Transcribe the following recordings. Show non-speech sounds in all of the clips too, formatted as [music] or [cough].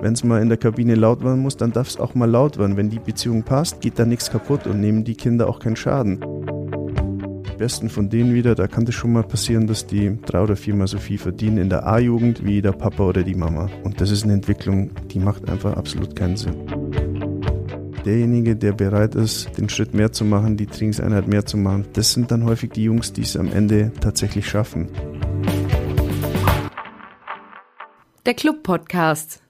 Wenn es mal in der Kabine laut werden muss, dann darf es auch mal laut werden. Wenn die Beziehung passt, geht da nichts kaputt und nehmen die Kinder auch keinen Schaden. Die besten von denen wieder, da kann es schon mal passieren, dass die drei oder viermal so viel verdienen in der A-Jugend wie der Papa oder die Mama. Und das ist eine Entwicklung, die macht einfach absolut keinen Sinn. Derjenige, der bereit ist, den Schritt mehr zu machen, die Trainingseinheit mehr zu machen, das sind dann häufig die Jungs, die es am Ende tatsächlich schaffen. Der Club Podcast.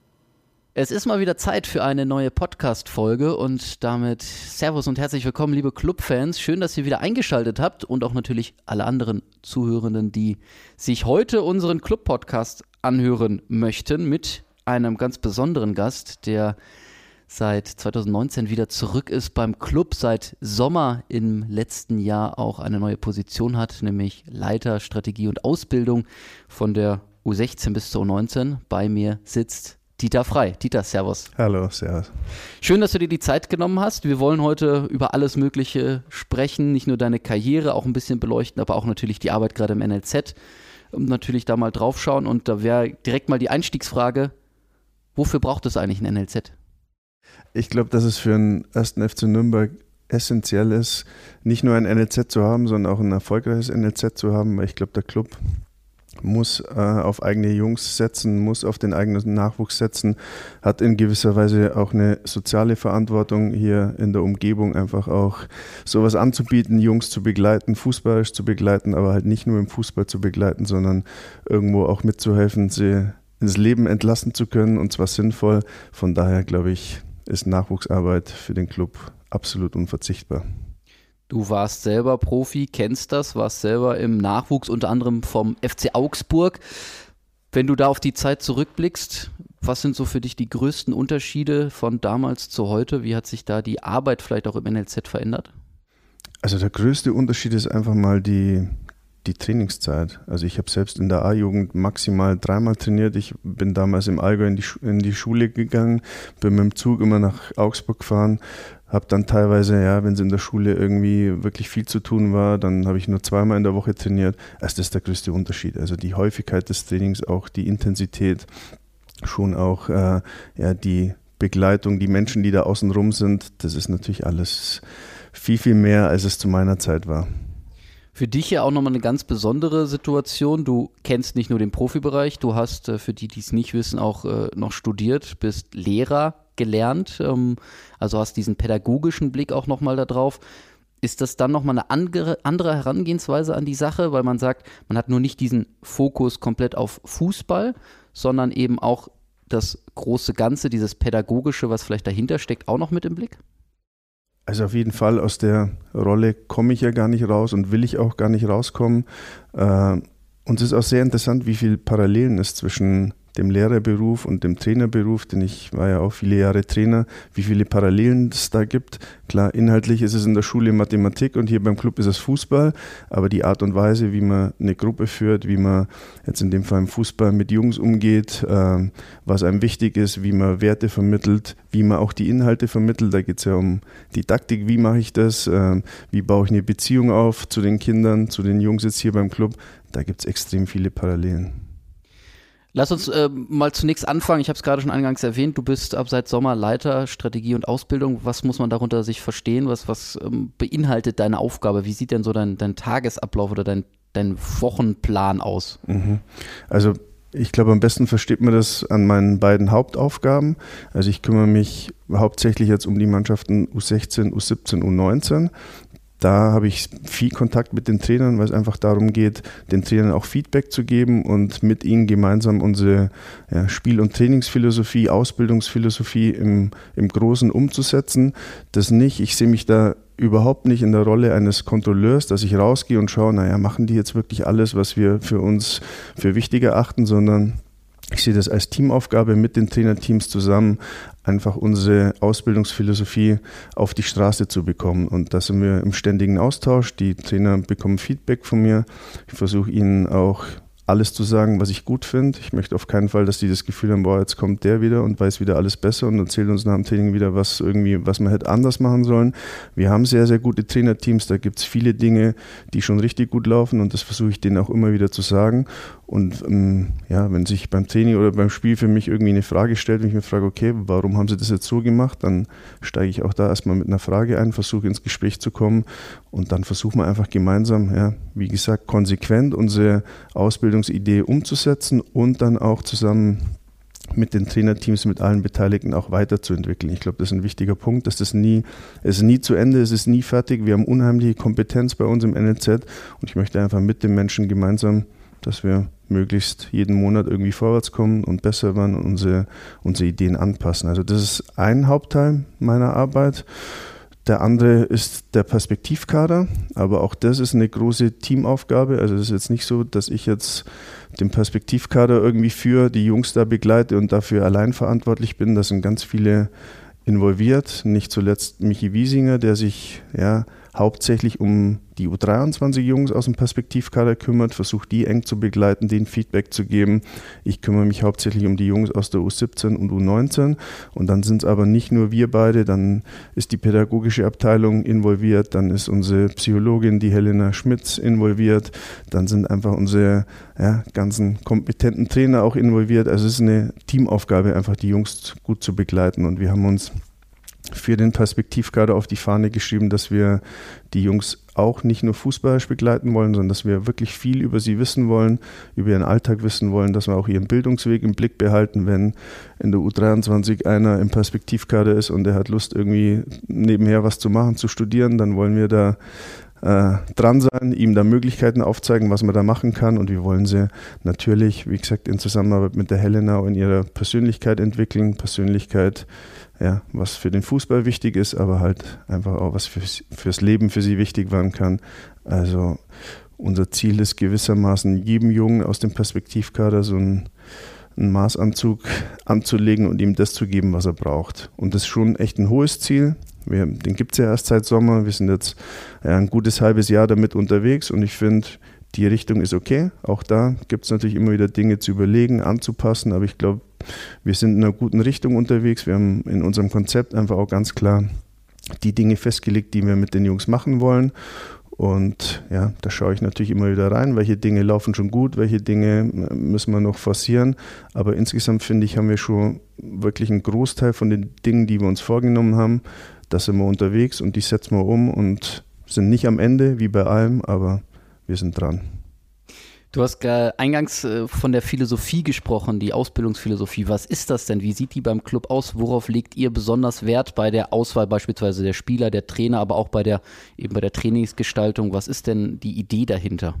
Es ist mal wieder Zeit für eine neue Podcast-Folge und damit Servus und herzlich willkommen, liebe Clubfans. Schön, dass ihr wieder eingeschaltet habt und auch natürlich alle anderen Zuhörenden, die sich heute unseren Club-Podcast anhören möchten mit einem ganz besonderen Gast, der seit 2019 wieder zurück ist beim Club, seit Sommer im letzten Jahr auch eine neue Position hat, nämlich Leiter Strategie und Ausbildung von der U16 bis zur U19. Bei mir sitzt Dieter Frei. Dieter, Servus. Hallo, Servus. Schön, dass du dir die Zeit genommen hast. Wir wollen heute über alles Mögliche sprechen, nicht nur deine Karriere, auch ein bisschen beleuchten, aber auch natürlich die Arbeit gerade im NLZ. Und natürlich da mal drauf schauen. Und da wäre direkt mal die Einstiegsfrage: Wofür braucht es eigentlich ein NLZ? Ich glaube, dass es für den ersten FC Nürnberg essentiell ist, nicht nur ein NLZ zu haben, sondern auch ein erfolgreiches NLZ zu haben, weil ich glaube, der Club muss äh, auf eigene Jungs setzen, muss auf den eigenen Nachwuchs setzen, hat in gewisser Weise auch eine soziale Verantwortung hier in der Umgebung einfach auch sowas anzubieten, Jungs zu begleiten, fußballisch zu begleiten, aber halt nicht nur im Fußball zu begleiten, sondern irgendwo auch mitzuhelfen, sie ins Leben entlassen zu können und zwar sinnvoll. Von daher glaube ich, ist Nachwuchsarbeit für den Club absolut unverzichtbar. Du warst selber Profi, kennst das, warst selber im Nachwuchs unter anderem vom FC Augsburg. Wenn du da auf die Zeit zurückblickst, was sind so für dich die größten Unterschiede von damals zu heute? Wie hat sich da die Arbeit vielleicht auch im NLZ verändert? Also der größte Unterschied ist einfach mal die, die Trainingszeit. Also ich habe selbst in der A-Jugend maximal dreimal trainiert. Ich bin damals im Allgäu in die, in die Schule gegangen, bin mit dem Zug immer nach Augsburg gefahren, habe dann teilweise, ja, wenn es in der Schule irgendwie wirklich viel zu tun war, dann habe ich nur zweimal in der Woche trainiert. Also das ist der größte Unterschied. Also die Häufigkeit des Trainings, auch die Intensität, schon auch äh, ja, die Begleitung, die Menschen, die da außen rum sind, das ist natürlich alles viel, viel mehr, als es zu meiner Zeit war. Für dich ja auch nochmal eine ganz besondere Situation. Du kennst nicht nur den Profibereich, du hast, äh, für die, die es nicht wissen, auch äh, noch studiert, bist Lehrer gelernt, ähm, also hast diesen pädagogischen Blick auch nochmal da drauf. Ist das dann nochmal eine andere, Herangehensweise an die Sache, weil man sagt, man hat nur nicht diesen Fokus komplett auf Fußball, sondern eben auch das große Ganze, dieses pädagogische, was vielleicht dahinter steckt, auch noch mit im Blick? Also auf jeden Fall aus der Rolle komme ich ja gar nicht raus und will ich auch gar nicht rauskommen. Äh, und es ist auch sehr interessant, wie viele Parallelen es zwischen dem Lehrerberuf und dem Trainerberuf, denn ich war ja auch viele Jahre Trainer, wie viele Parallelen es da gibt. Klar, inhaltlich ist es in der Schule Mathematik und hier beim Club ist es Fußball, aber die Art und Weise, wie man eine Gruppe führt, wie man jetzt in dem Fall im Fußball mit Jungs umgeht, äh, was einem wichtig ist, wie man Werte vermittelt, wie man auch die Inhalte vermittelt, da geht es ja um Didaktik, wie mache ich das, äh, wie baue ich eine Beziehung auf zu den Kindern, zu den Jungs jetzt hier beim Club, da gibt es extrem viele Parallelen. Lass uns äh, mal zunächst anfangen. Ich habe es gerade schon eingangs erwähnt. Du bist ab seit Sommer Leiter Strategie und Ausbildung. Was muss man darunter sich verstehen? Was, was ähm, beinhaltet deine Aufgabe? Wie sieht denn so dein, dein Tagesablauf oder dein, dein Wochenplan aus? Mhm. Also ich glaube, am besten versteht man das an meinen beiden Hauptaufgaben. Also ich kümmere mich hauptsächlich jetzt um die Mannschaften U16, U17, U19 da habe ich viel Kontakt mit den Trainern, weil es einfach darum geht, den Trainern auch Feedback zu geben und mit ihnen gemeinsam unsere ja, Spiel- und Trainingsphilosophie, Ausbildungsphilosophie im, im Großen umzusetzen. Das nicht, ich sehe mich da überhaupt nicht in der Rolle eines Kontrolleurs, dass ich rausgehe und schaue, naja, machen die jetzt wirklich alles, was wir für uns für wichtig erachten, sondern ich sehe das als Teamaufgabe mit den Trainerteams zusammen, einfach unsere Ausbildungsphilosophie auf die Straße zu bekommen. Und da sind wir im ständigen Austausch. Die Trainer bekommen Feedback von mir. Ich versuche ihnen auch alles zu sagen, was ich gut finde. Ich möchte auf keinen Fall, dass die das Gefühl haben, boah, jetzt kommt der wieder und weiß wieder alles besser und erzählt uns nach dem Training wieder, was irgendwie, was man hätte anders machen sollen. Wir haben sehr, sehr gute Trainerteams, da gibt es viele Dinge, die schon richtig gut laufen und das versuche ich denen auch immer wieder zu sagen. Und ähm, ja, wenn sich beim Training oder beim Spiel für mich irgendwie eine Frage stellt, wenn ich mir frage, okay, warum haben sie das jetzt so gemacht, dann steige ich auch da erstmal mit einer Frage ein, versuche ins Gespräch zu kommen und dann versuchen wir einfach gemeinsam, ja, wie gesagt, konsequent unsere Ausbildungsidee umzusetzen und dann auch zusammen mit den Trainerteams, mit allen Beteiligten auch weiterzuentwickeln. Ich glaube, das ist ein wichtiger Punkt, dass das nie, es ist nie zu Ende, es ist nie fertig. Wir haben unheimliche Kompetenz bei uns im NLZ und ich möchte einfach mit den Menschen gemeinsam, dass wir möglichst jeden Monat irgendwie vorwärts kommen und besser werden und unsere, unsere Ideen anpassen. Also das ist ein Hauptteil meiner Arbeit. Der andere ist der Perspektivkader, aber auch das ist eine große Teamaufgabe. Also es ist jetzt nicht so, dass ich jetzt den Perspektivkader irgendwie für die Jungs da begleite und dafür allein verantwortlich bin. Da sind ganz viele involviert, nicht zuletzt Michi Wiesinger, der sich ja hauptsächlich um die U23-Jungs aus dem Perspektivkader kümmert, versucht die eng zu begleiten, denen Feedback zu geben. Ich kümmere mich hauptsächlich um die Jungs aus der U17 und U19 und dann sind es aber nicht nur wir beide, dann ist die pädagogische Abteilung involviert, dann ist unsere Psychologin, die Helena Schmitz, involviert, dann sind einfach unsere ja, ganzen kompetenten Trainer auch involviert. Also es ist eine Teamaufgabe, einfach die Jungs gut zu begleiten und wir haben uns für den Perspektivkader auf die Fahne geschrieben, dass wir die Jungs auch nicht nur fußballisch begleiten wollen, sondern dass wir wirklich viel über sie wissen wollen, über ihren Alltag wissen wollen, dass wir auch ihren Bildungsweg im Blick behalten, wenn in der U23 einer im Perspektivkader ist und der hat Lust, irgendwie nebenher was zu machen, zu studieren, dann wollen wir da äh, dran sein, ihm da Möglichkeiten aufzeigen, was man da machen kann. Und wir wollen sie natürlich, wie gesagt, in Zusammenarbeit mit der Helena in ihrer Persönlichkeit entwickeln. Persönlichkeit ja, was für den Fußball wichtig ist, aber halt einfach auch was fürs, fürs Leben für sie wichtig werden kann. Also unser Ziel ist gewissermaßen jedem Jungen aus dem Perspektivkader so einen, einen Maßanzug anzulegen und ihm das zu geben, was er braucht. Und das ist schon echt ein hohes Ziel. Wir, den gibt es ja erst seit Sommer. Wir sind jetzt ja, ein gutes halbes Jahr damit unterwegs und ich finde, die Richtung ist okay. Auch da gibt es natürlich immer wieder Dinge zu überlegen, anzupassen, aber ich glaube, wir sind in einer guten Richtung unterwegs. Wir haben in unserem Konzept einfach auch ganz klar die Dinge festgelegt, die wir mit den Jungs machen wollen. Und ja, da schaue ich natürlich immer wieder rein, welche Dinge laufen schon gut, welche Dinge äh, müssen wir noch forcieren. Aber insgesamt finde ich, haben wir schon wirklich einen Großteil von den Dingen, die wir uns vorgenommen haben. Da sind wir unterwegs und die setzen wir um und sind nicht am Ende, wie bei allem, aber wir sind dran. Du hast eingangs äh, von der Philosophie gesprochen, die Ausbildungsphilosophie. Was ist das denn? Wie sieht die beim Club aus? Worauf legt ihr besonders Wert bei der Auswahl beispielsweise der Spieler, der Trainer, aber auch bei der eben bei der Trainingsgestaltung? Was ist denn die Idee dahinter?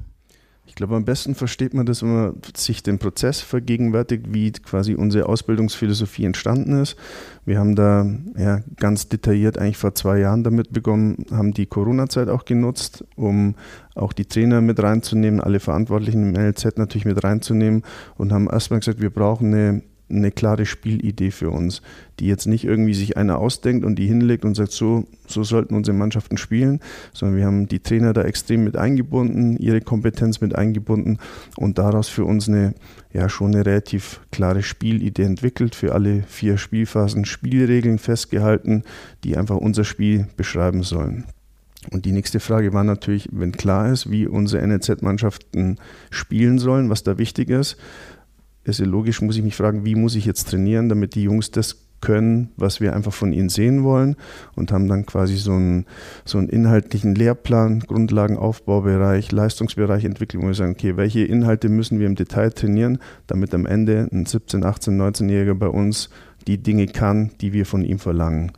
Ich glaube, am besten versteht man das, wenn man sich den Prozess vergegenwärtigt, wie quasi unsere Ausbildungsphilosophie entstanden ist. Wir haben da ja, ganz detailliert eigentlich vor zwei Jahren damit begonnen, haben die Corona-Zeit auch genutzt, um auch die Trainer mit reinzunehmen, alle Verantwortlichen im NLZ natürlich mit reinzunehmen und haben erstmal gesagt, wir brauchen eine eine klare Spielidee für uns, die jetzt nicht irgendwie sich einer ausdenkt und die hinlegt und sagt, so, so sollten unsere Mannschaften spielen, sondern wir haben die Trainer da extrem mit eingebunden, ihre Kompetenz mit eingebunden und daraus für uns eine, ja, schon eine relativ klare Spielidee entwickelt, für alle vier Spielphasen Spielregeln festgehalten, die einfach unser Spiel beschreiben sollen. Und die nächste Frage war natürlich, wenn klar ist, wie unsere NLZ-Mannschaften spielen sollen, was da wichtig ist, ist ja logisch, muss ich mich fragen, wie muss ich jetzt trainieren, damit die Jungs das können, was wir einfach von ihnen sehen wollen und haben dann quasi so einen, so einen inhaltlichen Lehrplan, Grundlagenaufbaubereich, Leistungsbereich entwickelt, wo wir sagen, okay, welche Inhalte müssen wir im Detail trainieren, damit am Ende ein 17, 18, 19-Jähriger bei uns die Dinge kann, die wir von ihm verlangen.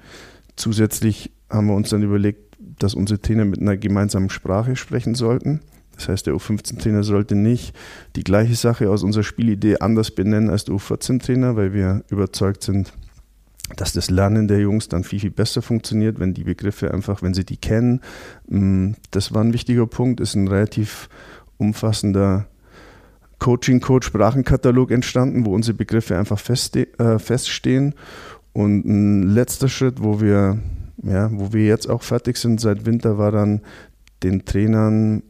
Zusätzlich haben wir uns dann überlegt, dass unsere Trainer mit einer gemeinsamen Sprache sprechen sollten. Das heißt, der U15-Trainer sollte nicht die gleiche Sache aus unserer Spielidee anders benennen als der U14-Trainer, weil wir überzeugt sind, dass das Lernen der Jungs dann viel, viel besser funktioniert, wenn die Begriffe einfach, wenn sie die kennen. Mm, das war ein wichtiger Punkt, ist ein relativ umfassender Coaching-Code-Sprachenkatalog entstanden, wo unsere Begriffe einfach äh, feststehen. Und ein letzter Schritt, wo wir, ja, wo wir jetzt auch fertig sind seit Winter, war dann den Trainern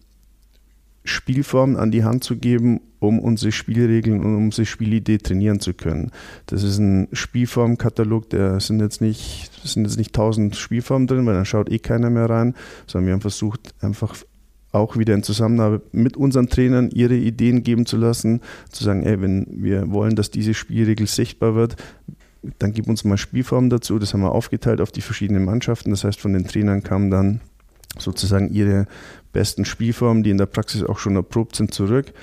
Spielformen an die Hand zu geben, um unsere Spielregeln und unsere Spielidee trainieren zu können. Das ist ein Spielformkatalog, der sind jetzt nicht, sind jetzt nicht tausend Spielformen drin, weil dann schaut eh keiner mehr rein, sondern wir haben versucht, einfach auch wieder in Zusammenarbeit mit unseren Trainern ihre Ideen geben zu lassen, zu sagen, ey, wenn wir wollen, dass diese Spielregel sichtbar wird, dann gib uns mal Spielformen dazu. Das haben wir aufgeteilt auf die verschiedenen Mannschaften. Das heißt, von den Trainern kamen dann sozusagen ihre besten Spielformen, die in der Praxis auch schon erprobt sind, zurück.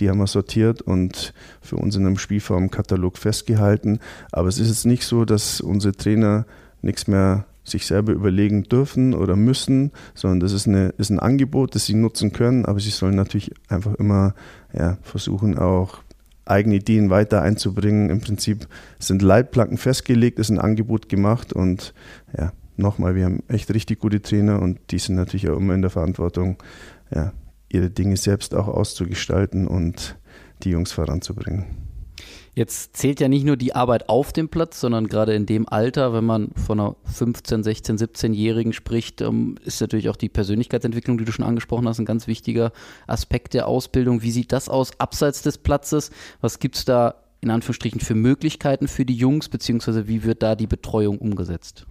Die haben wir sortiert und für uns in einem Spielformkatalog festgehalten. Aber es ist jetzt nicht so, dass unsere Trainer nichts mehr sich selber überlegen dürfen oder müssen, sondern das ist, eine, ist ein Angebot, das sie nutzen können, aber sie sollen natürlich einfach immer ja, versuchen, auch eigene Ideen weiter einzubringen. Im Prinzip sind Leitplanken festgelegt, ist ein Angebot gemacht und ja, nochmal, wir haben echt richtig gute Trainer und die sind natürlich auch immer in der Verantwortung, ja, ihre Dinge selbst auch auszugestalten und die Jungs voranzubringen. Jetzt zählt ja nicht nur die Arbeit auf dem Platz, sondern gerade in dem Alter, wenn man von einer 15, 16, 17-Jährigen spricht, ähm, ist natürlich auch die Persönlichkeitsentwicklung, die du schon angesprochen hast, ein ganz wichtiger Aspekt der Ausbildung. Wie sieht das aus abseits des Platzes? Was gibt es da in Anführungsstrichen für Möglichkeiten für die Jungs, beziehungsweise wie wird da die Betreuung umgesetzt?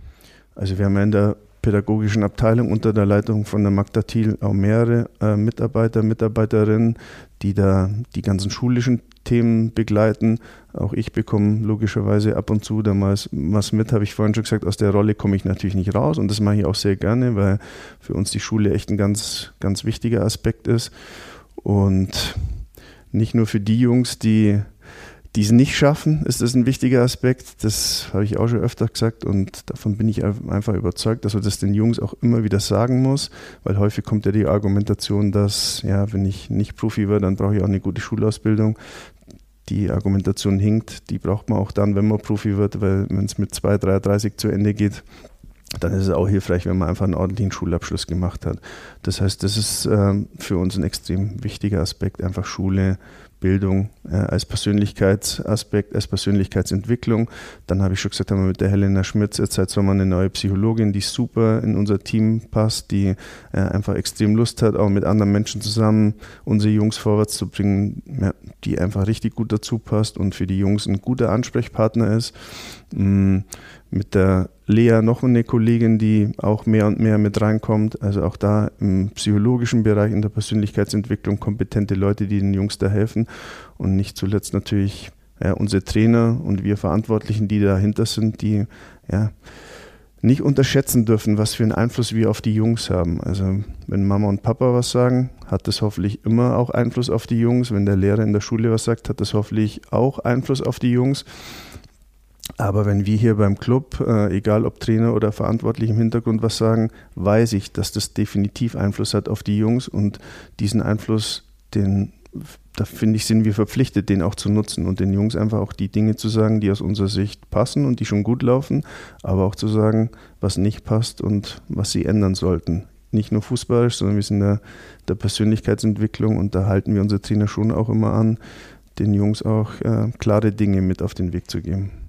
Also wir haben ja in der pädagogischen Abteilung unter der Leitung von der Magda Thiel auch mehrere äh, Mitarbeiter, Mitarbeiterinnen, die da die ganzen schulischen Themen begleiten. Auch ich bekomme logischerweise ab und zu da mal was mit, habe ich vorhin schon gesagt. Aus der Rolle komme ich natürlich nicht raus und das mache ich auch sehr gerne, weil für uns die Schule echt ein ganz, ganz wichtiger Aspekt ist. Und nicht nur für die Jungs, die die es nicht schaffen, ist das ein wichtiger Aspekt. Das habe ich auch schon öfter gesagt und davon bin ich einfach überzeugt, dass man das den Jungs auch immer wieder sagen muss, weil häufig kommt ja die Argumentation, dass, ja, wenn ich nicht Profi werde, dann brauche ich auch eine gute Schulausbildung. Die Argumentation hinkt, die braucht man auch dann, wenn man Profi wird, weil wenn es mit 2, 33 zu Ende geht, dann ist es auch hilfreich, wenn man einfach einen ordentlichen Schulabschluss gemacht hat. Das heißt, das ist ähm, für uns ein extrem wichtiger Aspekt, einfach Schule Bildung äh, als Persönlichkeitsaspekt, als Persönlichkeitsentwicklung. Dann habe ich schon gesagt, haben wir mit der Helena Schmitz jetzt seit Sommer eine neue Psychologin, die super in unser Team passt, die äh, einfach extrem Lust hat, auch mit anderen Menschen zusammen unsere Jungs vorwärts zu bringen, ja, die einfach richtig gut dazu passt und für die Jungs ein guter Ansprechpartner ist. Mm, mit der Lea noch eine Kollegin, die auch mehr und mehr mit reinkommt. Also auch da im psychologischen Bereich, in der Persönlichkeitsentwicklung kompetente Leute, die den Jungs da helfen. Und nicht zuletzt natürlich ja, unsere Trainer und wir Verantwortlichen, die dahinter sind, die ja nicht unterschätzen dürfen, was für einen Einfluss wir auf die Jungs haben. Also wenn Mama und Papa was sagen, hat das hoffentlich immer auch Einfluss auf die Jungs. Wenn der Lehrer in der Schule was sagt, hat das hoffentlich auch Einfluss auf die Jungs. Aber wenn wir hier beim Club, äh, egal ob Trainer oder verantwortlich im Hintergrund was sagen, weiß ich, dass das definitiv Einfluss hat auf die Jungs und diesen Einfluss, den, da finde ich, sind wir verpflichtet, den auch zu nutzen und den Jungs einfach auch die Dinge zu sagen, die aus unserer Sicht passen und die schon gut laufen, aber auch zu sagen, was nicht passt und was sie ändern sollten. Nicht nur fußballisch, sondern wir sind in der, der Persönlichkeitsentwicklung und da halten wir unsere Trainer schon auch immer an, den Jungs auch äh, klare Dinge mit auf den Weg zu geben.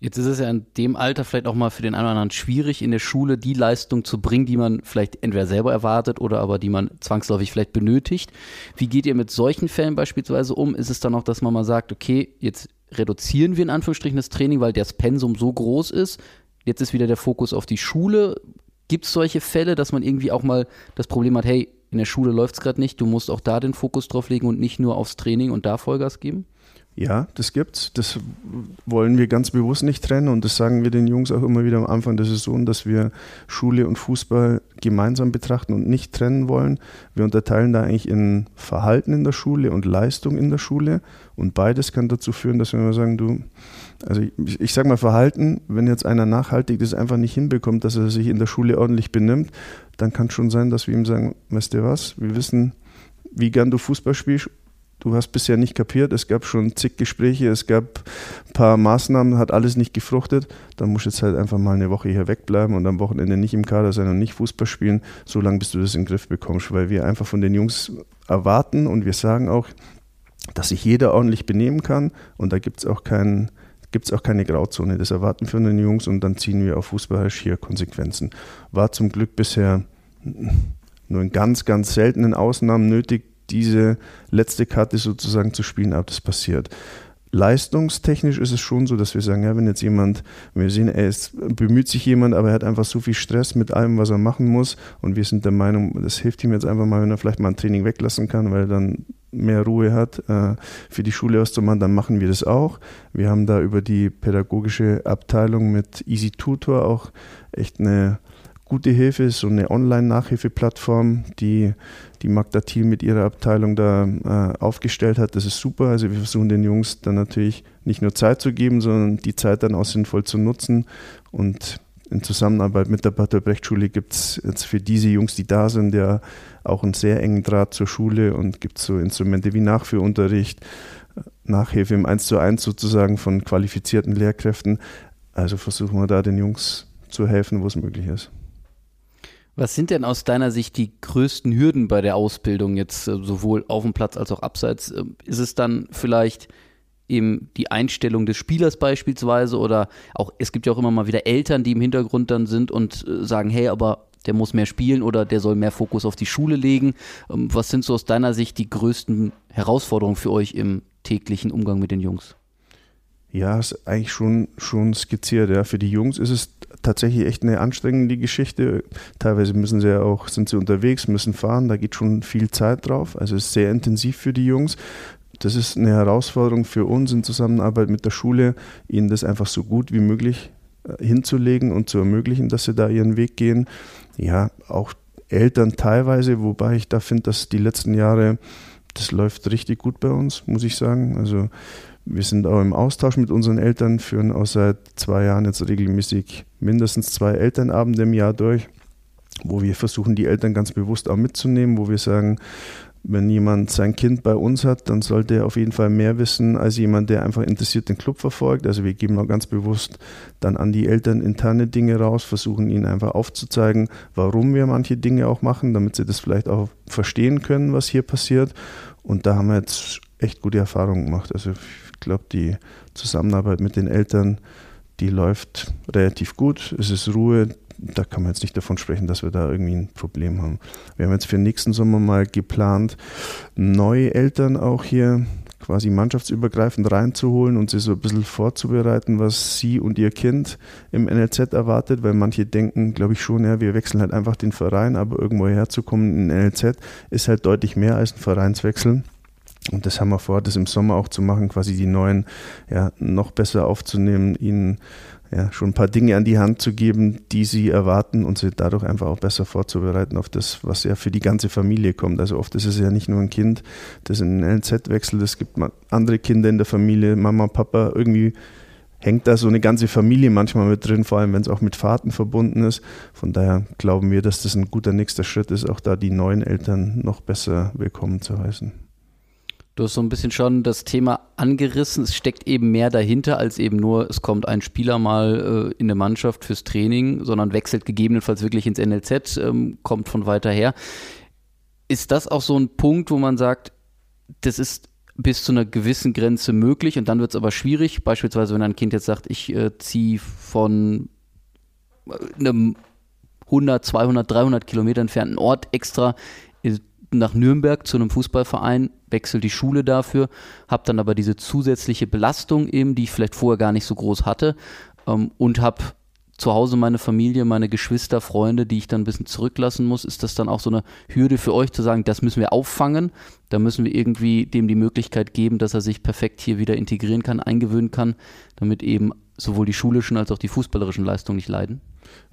Jetzt ist es ja in dem Alter vielleicht auch mal für den einen oder anderen schwierig, in der Schule die Leistung zu bringen, die man vielleicht entweder selber erwartet oder aber die man zwangsläufig vielleicht benötigt. Wie geht ihr mit solchen Fällen beispielsweise um? Ist es dann auch, dass man mal sagt, okay, jetzt reduzieren wir in Anführungsstrichen das Training, weil das Pensum so groß ist. Jetzt ist wieder der Fokus auf die Schule. Gibt es solche Fälle, dass man irgendwie auch mal das Problem hat, hey, in der Schule läuft es gerade nicht, du musst auch da den Fokus drauf legen und nicht nur aufs Training und da Vollgas geben? Ja, das gibt's. Das wollen wir ganz bewusst nicht trennen und das sagen wir den Jungs auch immer wieder am Anfang der Saison, dass wir Schule und Fußball gemeinsam betrachten und nicht trennen wollen. Wir unterteilen da eigentlich in Verhalten in der Schule und Leistung in der Schule und beides kann dazu führen, dass wir sagen, du, also ich, ich sage mal Verhalten, wenn jetzt einer nachhaltig das einfach nicht hinbekommt, dass er sich in der Schule ordentlich benimmt, dann kann es schon sein, dass wir ihm sagen, weißt du was, wir wissen, wie gern du Fußball spielst du hast bisher nicht kapiert, es gab schon zig Gespräche, es gab ein paar Maßnahmen, hat alles nicht gefruchtet, dann musst du jetzt halt einfach mal eine Woche hier wegbleiben und am Wochenende nicht im Kader sein und nicht Fußball spielen, solange bis du das in den Griff bekommst, weil wir einfach von den Jungs erwarten und wir sagen auch, dass sich jeder ordentlich benehmen kann und da gibt es auch keinen gibt es auch keine Grauzone. Das erwarten wir von den Jungs und dann ziehen wir auf Fußball hier Konsequenzen. War zum Glück bisher nur in ganz, ganz seltenen Ausnahmen nötig, diese letzte Karte sozusagen zu spielen, aber das passiert. leistungstechnisch ist es schon so, dass wir sagen, ja, wenn jetzt jemand, wir sehen, er ist, bemüht sich jemand, aber er hat einfach so viel Stress mit allem, was er machen muss und wir sind der Meinung, das hilft ihm jetzt einfach mal, wenn er vielleicht mal ein Training weglassen kann, weil er dann mehr Ruhe hat, äh, für die Schule auszumachen, dann machen wir das auch. Wir haben da über die pädagogische Abteilung mit Easy Tutor auch echt eine gute Hilfe, ist so eine Online-Nachhilfeplattform, die die Magda Thiel mit ihrer Abteilung da äh, aufgestellt hat. Das ist super. Also wir versuchen den Jungs dann natürlich nicht nur Zeit zu geben, sondern die Zeit dann auch sinnvoll zu nutzen. Und in Zusammenarbeit mit der Bertolt Brecht Schule gibt es jetzt für diese Jungs, die da sind, ja auch einen sehr engen Draht zur Schule und gibt so Instrumente wie Nachführunterricht, Nachhilfe im 1 zu 1 sozusagen von qualifizierten Lehrkräften. Also versuchen wir da den Jungs zu helfen, wo es möglich ist. Was sind denn aus deiner Sicht die größten Hürden bei der Ausbildung jetzt äh, sowohl auf dem Platz als auch abseits? Ähm, ist es dann vielleicht eben die Einstellung des Spielers beispielsweise oder auch, es gibt ja auch immer mal wieder Eltern, die im Hintergrund dann sind und äh, sagen, hey, aber der muss mehr spielen oder der soll mehr Fokus auf die Schule legen. Ähm, was sind so aus deiner Sicht die größten Herausforderungen für euch im täglichen Umgang mit den Jungs? Ja, ist eigentlich schon, schon skizziert. Ja. Für die Jungs ist es tatsächlich echt eine anstrengende Geschichte. Teilweise müssen sie ja auch, sind sie unterwegs, müssen fahren, da geht schon viel Zeit drauf. Also es ist sehr intensiv für die Jungs. Das ist eine Herausforderung für uns in Zusammenarbeit mit der Schule, ihnen das einfach so gut wie möglich äh, hinzulegen und zu ermöglichen, dass sie da ihren Weg gehen. Ja, auch Eltern teilweise, wobei ich da finde, dass die letzten Jahre, das läuft richtig gut bei uns, muss ich sagen. Also wir sind auch im Austausch mit unseren Eltern, führen auch seit zwei Jahren jetzt regelmäßig mindestens zwei Elternabende im Jahr durch, wo wir versuchen, die Eltern ganz bewusst auch mitzunehmen, wo wir sagen, wenn jemand sein Kind bei uns hat, dann sollte er auf jeden Fall mehr wissen als jemand, der einfach interessiert den Club verfolgt. Also wir geben auch ganz bewusst dann an die Eltern interne Dinge raus, versuchen ihnen einfach aufzuzeigen, warum wir manche Dinge auch machen, damit sie das vielleicht auch verstehen können, was hier passiert. Und da haben wir jetzt echt gute Erfahrungen gemacht. Also glaube, die Zusammenarbeit mit den Eltern, die läuft relativ gut. Es ist Ruhe. Da kann man jetzt nicht davon sprechen, dass wir da irgendwie ein Problem haben. Wir haben jetzt für nächsten Sommer mal geplant, neue Eltern auch hier quasi mannschaftsübergreifend reinzuholen und sie so ein bisschen vorzubereiten, was sie und ihr Kind im NLZ erwartet, weil manche denken, glaube ich schon, ja, wir wechseln halt einfach den Verein, aber irgendwo herzukommen in NLZ ist halt deutlich mehr als ein Vereinswechsel. Und das haben wir vor, das im Sommer auch zu machen, quasi die neuen ja, noch besser aufzunehmen, ihnen ja, schon ein paar Dinge an die Hand zu geben, die sie erwarten und sie dadurch einfach auch besser vorzubereiten auf das, was ja für die ganze Familie kommt. Also oft ist es ja nicht nur ein Kind, das in ein LZ wechselt, es gibt andere Kinder in der Familie, Mama, Papa, irgendwie hängt da so eine ganze Familie manchmal mit drin, vor allem wenn es auch mit Fahrten verbunden ist. Von daher glauben wir, dass das ein guter nächster Schritt ist, auch da die neuen Eltern noch besser willkommen zu heißen. Du hast so ein bisschen schon das Thema angerissen. Es steckt eben mehr dahinter, als eben nur, es kommt ein Spieler mal äh, in eine Mannschaft fürs Training, sondern wechselt gegebenenfalls wirklich ins NLZ, ähm, kommt von weiter her. Ist das auch so ein Punkt, wo man sagt, das ist bis zu einer gewissen Grenze möglich und dann wird es aber schwierig? Beispielsweise, wenn ein Kind jetzt sagt, ich äh, ziehe von äh, einem 100, 200, 300 Kilometer entfernten Ort extra nach Nürnberg zu einem Fußballverein, wechsel die Schule dafür, habe dann aber diese zusätzliche Belastung eben, die ich vielleicht vorher gar nicht so groß hatte ähm, und habe zu Hause meine Familie, meine Geschwister, Freunde, die ich dann ein bisschen zurücklassen muss, ist das dann auch so eine Hürde für euch zu sagen, das müssen wir auffangen, da müssen wir irgendwie dem die Möglichkeit geben, dass er sich perfekt hier wieder integrieren kann, eingewöhnen kann, damit eben sowohl die schulischen als auch die fußballerischen Leistungen nicht leiden?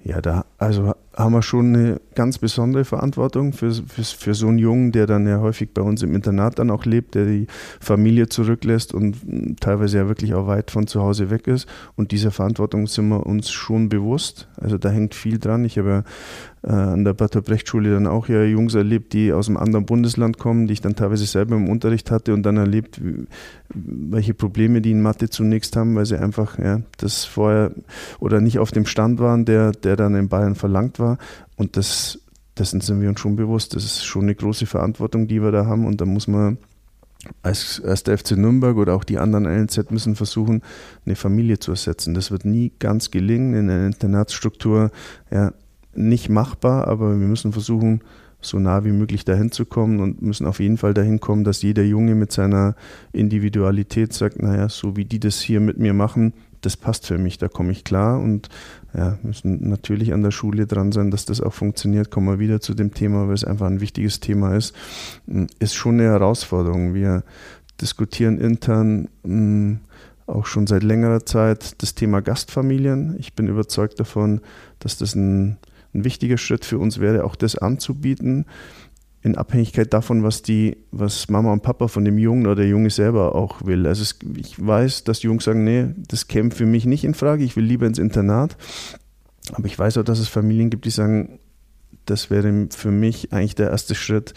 Ja, da also haben wir schon eine ganz besondere Verantwortung für, für, für so einen Jungen, der dann ja häufig bei uns im Internat dann auch lebt, der die Familie zurücklässt und teilweise ja wirklich auch weit von zu Hause weg ist. Und dieser Verantwortung sind wir uns schon bewusst. Also da hängt viel dran. Ich habe ja äh, an der Bertolt Brecht Schule dann auch ja Jungs erlebt, die aus einem anderen Bundesland kommen, die ich dann teilweise selber im Unterricht hatte und dann erlebt, welche Probleme die in Mathe zunächst haben, weil sie einfach ja, das vorher oder nicht auf dem Stand waren, der der, dann in Bayern verlangt war. Und das, dessen sind wir uns schon bewusst. Das ist schon eine große Verantwortung, die wir da haben. Und da muss man als, als der FC Nürnberg oder auch die anderen LNZ müssen versuchen, eine Familie zu ersetzen. Das wird nie ganz gelingen in einer Internatsstruktur. Ja, nicht machbar, aber wir müssen versuchen, so nah wie möglich dahin zu kommen und müssen auf jeden Fall dahin kommen, dass jeder Junge mit seiner Individualität sagt, naja, so wie die das hier mit mir machen, das passt für mich, da komme ich klar und ja, müssen natürlich an der Schule dran sein, dass das auch funktioniert. Kommen wir wieder zu dem Thema, weil es einfach ein wichtiges Thema ist. Ist schon eine Herausforderung. Wir diskutieren intern mh, auch schon seit längerer Zeit das Thema Gastfamilien. Ich bin überzeugt davon, dass das ein, ein wichtiger Schritt für uns wäre, auch das anzubieten, in Abhängigkeit davon, was die, was Mama und Papa von dem Jungen oder der Junge selber auch will. Also es, ich weiß, dass die Jungs sagen, nee, das käme für mich nicht in Frage, ich will lieber ins Internat. Aber ich weiß auch, dass es Familien gibt, die sagen, das wäre für mich eigentlich der erste Schritt,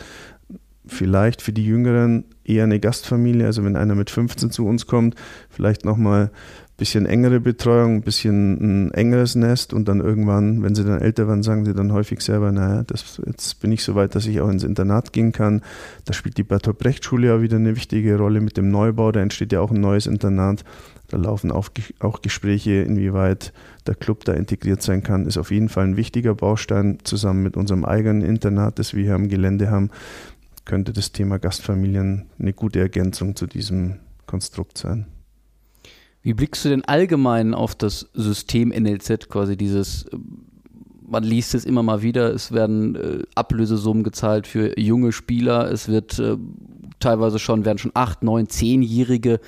vielleicht für die Jüngeren eher eine Gastfamilie, also wenn einer mit 15 zu uns kommt, vielleicht nochmal bisschen engere Betreuung, ein bisschen ein engeres Nest und dann irgendwann, wenn sie dann älter werden, sagen sie dann häufig selber, naja, das, jetzt bin ich so weit, dass ich auch ins Internat gehen kann. Da spielt die Bertolt Brecht Schule ja wieder eine wichtige Rolle mit dem Neubau, da entsteht ja auch ein neues Internat. Da laufen auch Gespräche, inwieweit der Club da integriert sein kann. Ist auf jeden Fall ein wichtiger Baustein zusammen mit unserem eigenen Internat, das wir hier am Gelände haben könnte das Thema Gastfamilien eine gute Ergänzung zu diesem Konstrukt sein. Wie blickst du denn allgemein auf das System NLZ, quasi dieses, äh, man liest es immer mal wieder, es werden äh, Ablösesummen gezahlt für junge Spieler, es wird äh, teilweise schon, werden schon acht, neun, zehnjährige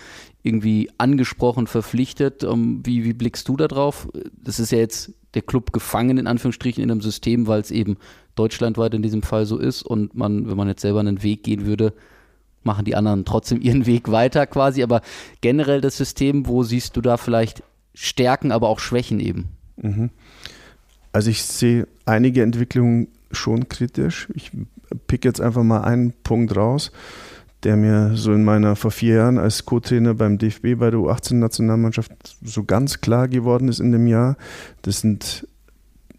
irgendwie angesprochen, verpflichtet. Ähm, wie, wie blickst du da drauf? Das ist ja jetzt der Club gefangen, in Anführungsstrichen, in einem System, weil es eben deutschlandweit in diesem Fall so ist und man, wenn man jetzt selber einen Weg gehen würde, machen die anderen trotzdem [laughs] ihren Weg weiter quasi. Aber generell das System, wo siehst du da vielleicht Stärken, aber auch Schwächen eben? Mhm. Also ich sehe einige Entwicklungen schon kritisch. Ich pick jetzt einfach mal einen Punkt raus, der mir so in meiner vor vier Jahren als Co-Trainer beim DFB bei der U18-Nationalmannschaft so ganz klar geworden ist in dem Jahr. Das sind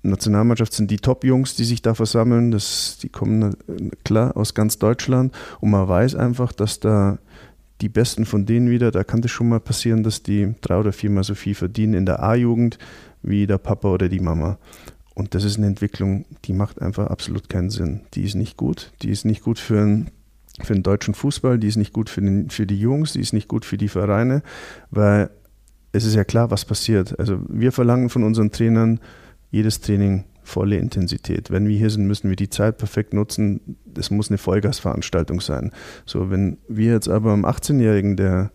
Nationalmannschaft sind die Top-Jungs, die sich da versammeln. Das, die kommen klar aus ganz Deutschland und man weiß einfach, dass da die Besten von denen wieder, da kann das schon mal passieren, dass die drei oder viermal so viel verdienen in der A-Jugend wie der Papa oder die Mama. Und das ist eine Entwicklung, die macht einfach absolut keinen Sinn. Die ist nicht gut. Die ist nicht gut für einen, für den deutschen Fußball, die ist nicht gut für, den, für die Jungs, die ist nicht gut für die Vereine, weil es ist ja klar, was passiert. Also wir verlangen von unseren Trainern, jedes Training volle Intensität. Wenn wir hier sind, müssen wir die Zeit perfekt nutzen. Das muss eine Vollgasveranstaltung sein. So, wenn wir jetzt aber am 18-Jährigen, der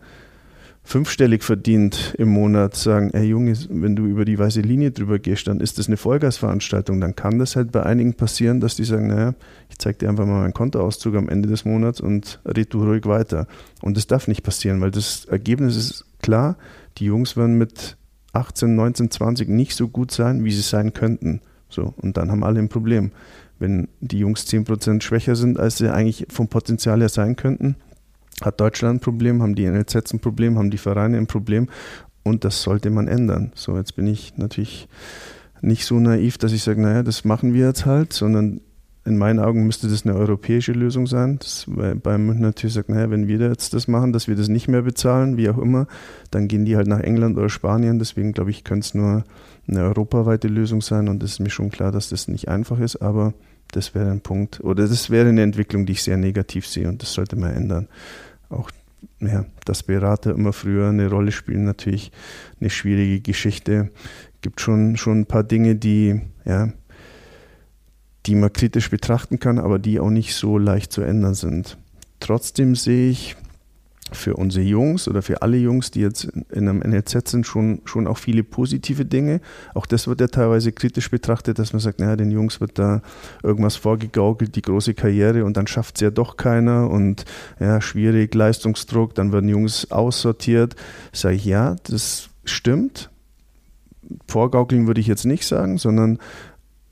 fünfstellig verdient im Monat, sagen, ey Junge, wenn du über die weiße Linie drüber gehst, dann ist das eine Vollgasveranstaltung. Dann kann das halt bei einigen passieren, dass die sagen, naja, ich zeig dir einfach mal meinen Kontoauszug am Ende des Monats und red du ruhig weiter. Und das darf nicht passieren, weil das Ergebnis ist klar, die Jungs werden mit 18, 19, 20 nicht so gut sein, wie sie sein könnten. So, und dann haben alle ein Problem. Wenn die Jungs 10% schwächer sind, als sie eigentlich vom Potenzial her sein könnten, hat Deutschland ein Problem, haben die NLZs ein Problem, haben die Vereine ein Problem und das sollte man ändern. So, jetzt bin ich natürlich nicht so naiv, dass ich sage, naja, das machen wir jetzt halt, sondern in meinen Augen müsste das eine europäische Lösung sein. Das, weil Bayern München natürlich sagt, naja, wenn wir jetzt das machen, dass wir das nicht mehr bezahlen, wie auch immer, dann gehen die halt nach England oder Spanien. Deswegen glaube ich, könnte es nur eine europaweite Lösung sein und es ist mir schon klar, dass das nicht einfach ist, aber das wäre ein Punkt oder das wäre eine Entwicklung, die ich sehr negativ sehe und das sollte man ändern. Auch ja, dass Berater immer früher eine Rolle spielen, natürlich eine schwierige Geschichte. Gibt schon, schon ein paar Dinge, die ja, die man kritisch betrachten kann, aber die auch nicht so leicht zu ändern sind. Trotzdem sehe ich für unsere Jungs oder für alle Jungs, die jetzt in einem NLZ sind, schon, schon auch viele positive Dinge. Auch das wird ja teilweise kritisch betrachtet, dass man sagt, naja, den Jungs wird da irgendwas vorgegaukelt, die große Karriere und dann schafft es ja doch keiner und ja, schwierig, Leistungsdruck, dann werden Jungs aussortiert. Sage ich, ja, das stimmt. Vorgaukeln würde ich jetzt nicht sagen, sondern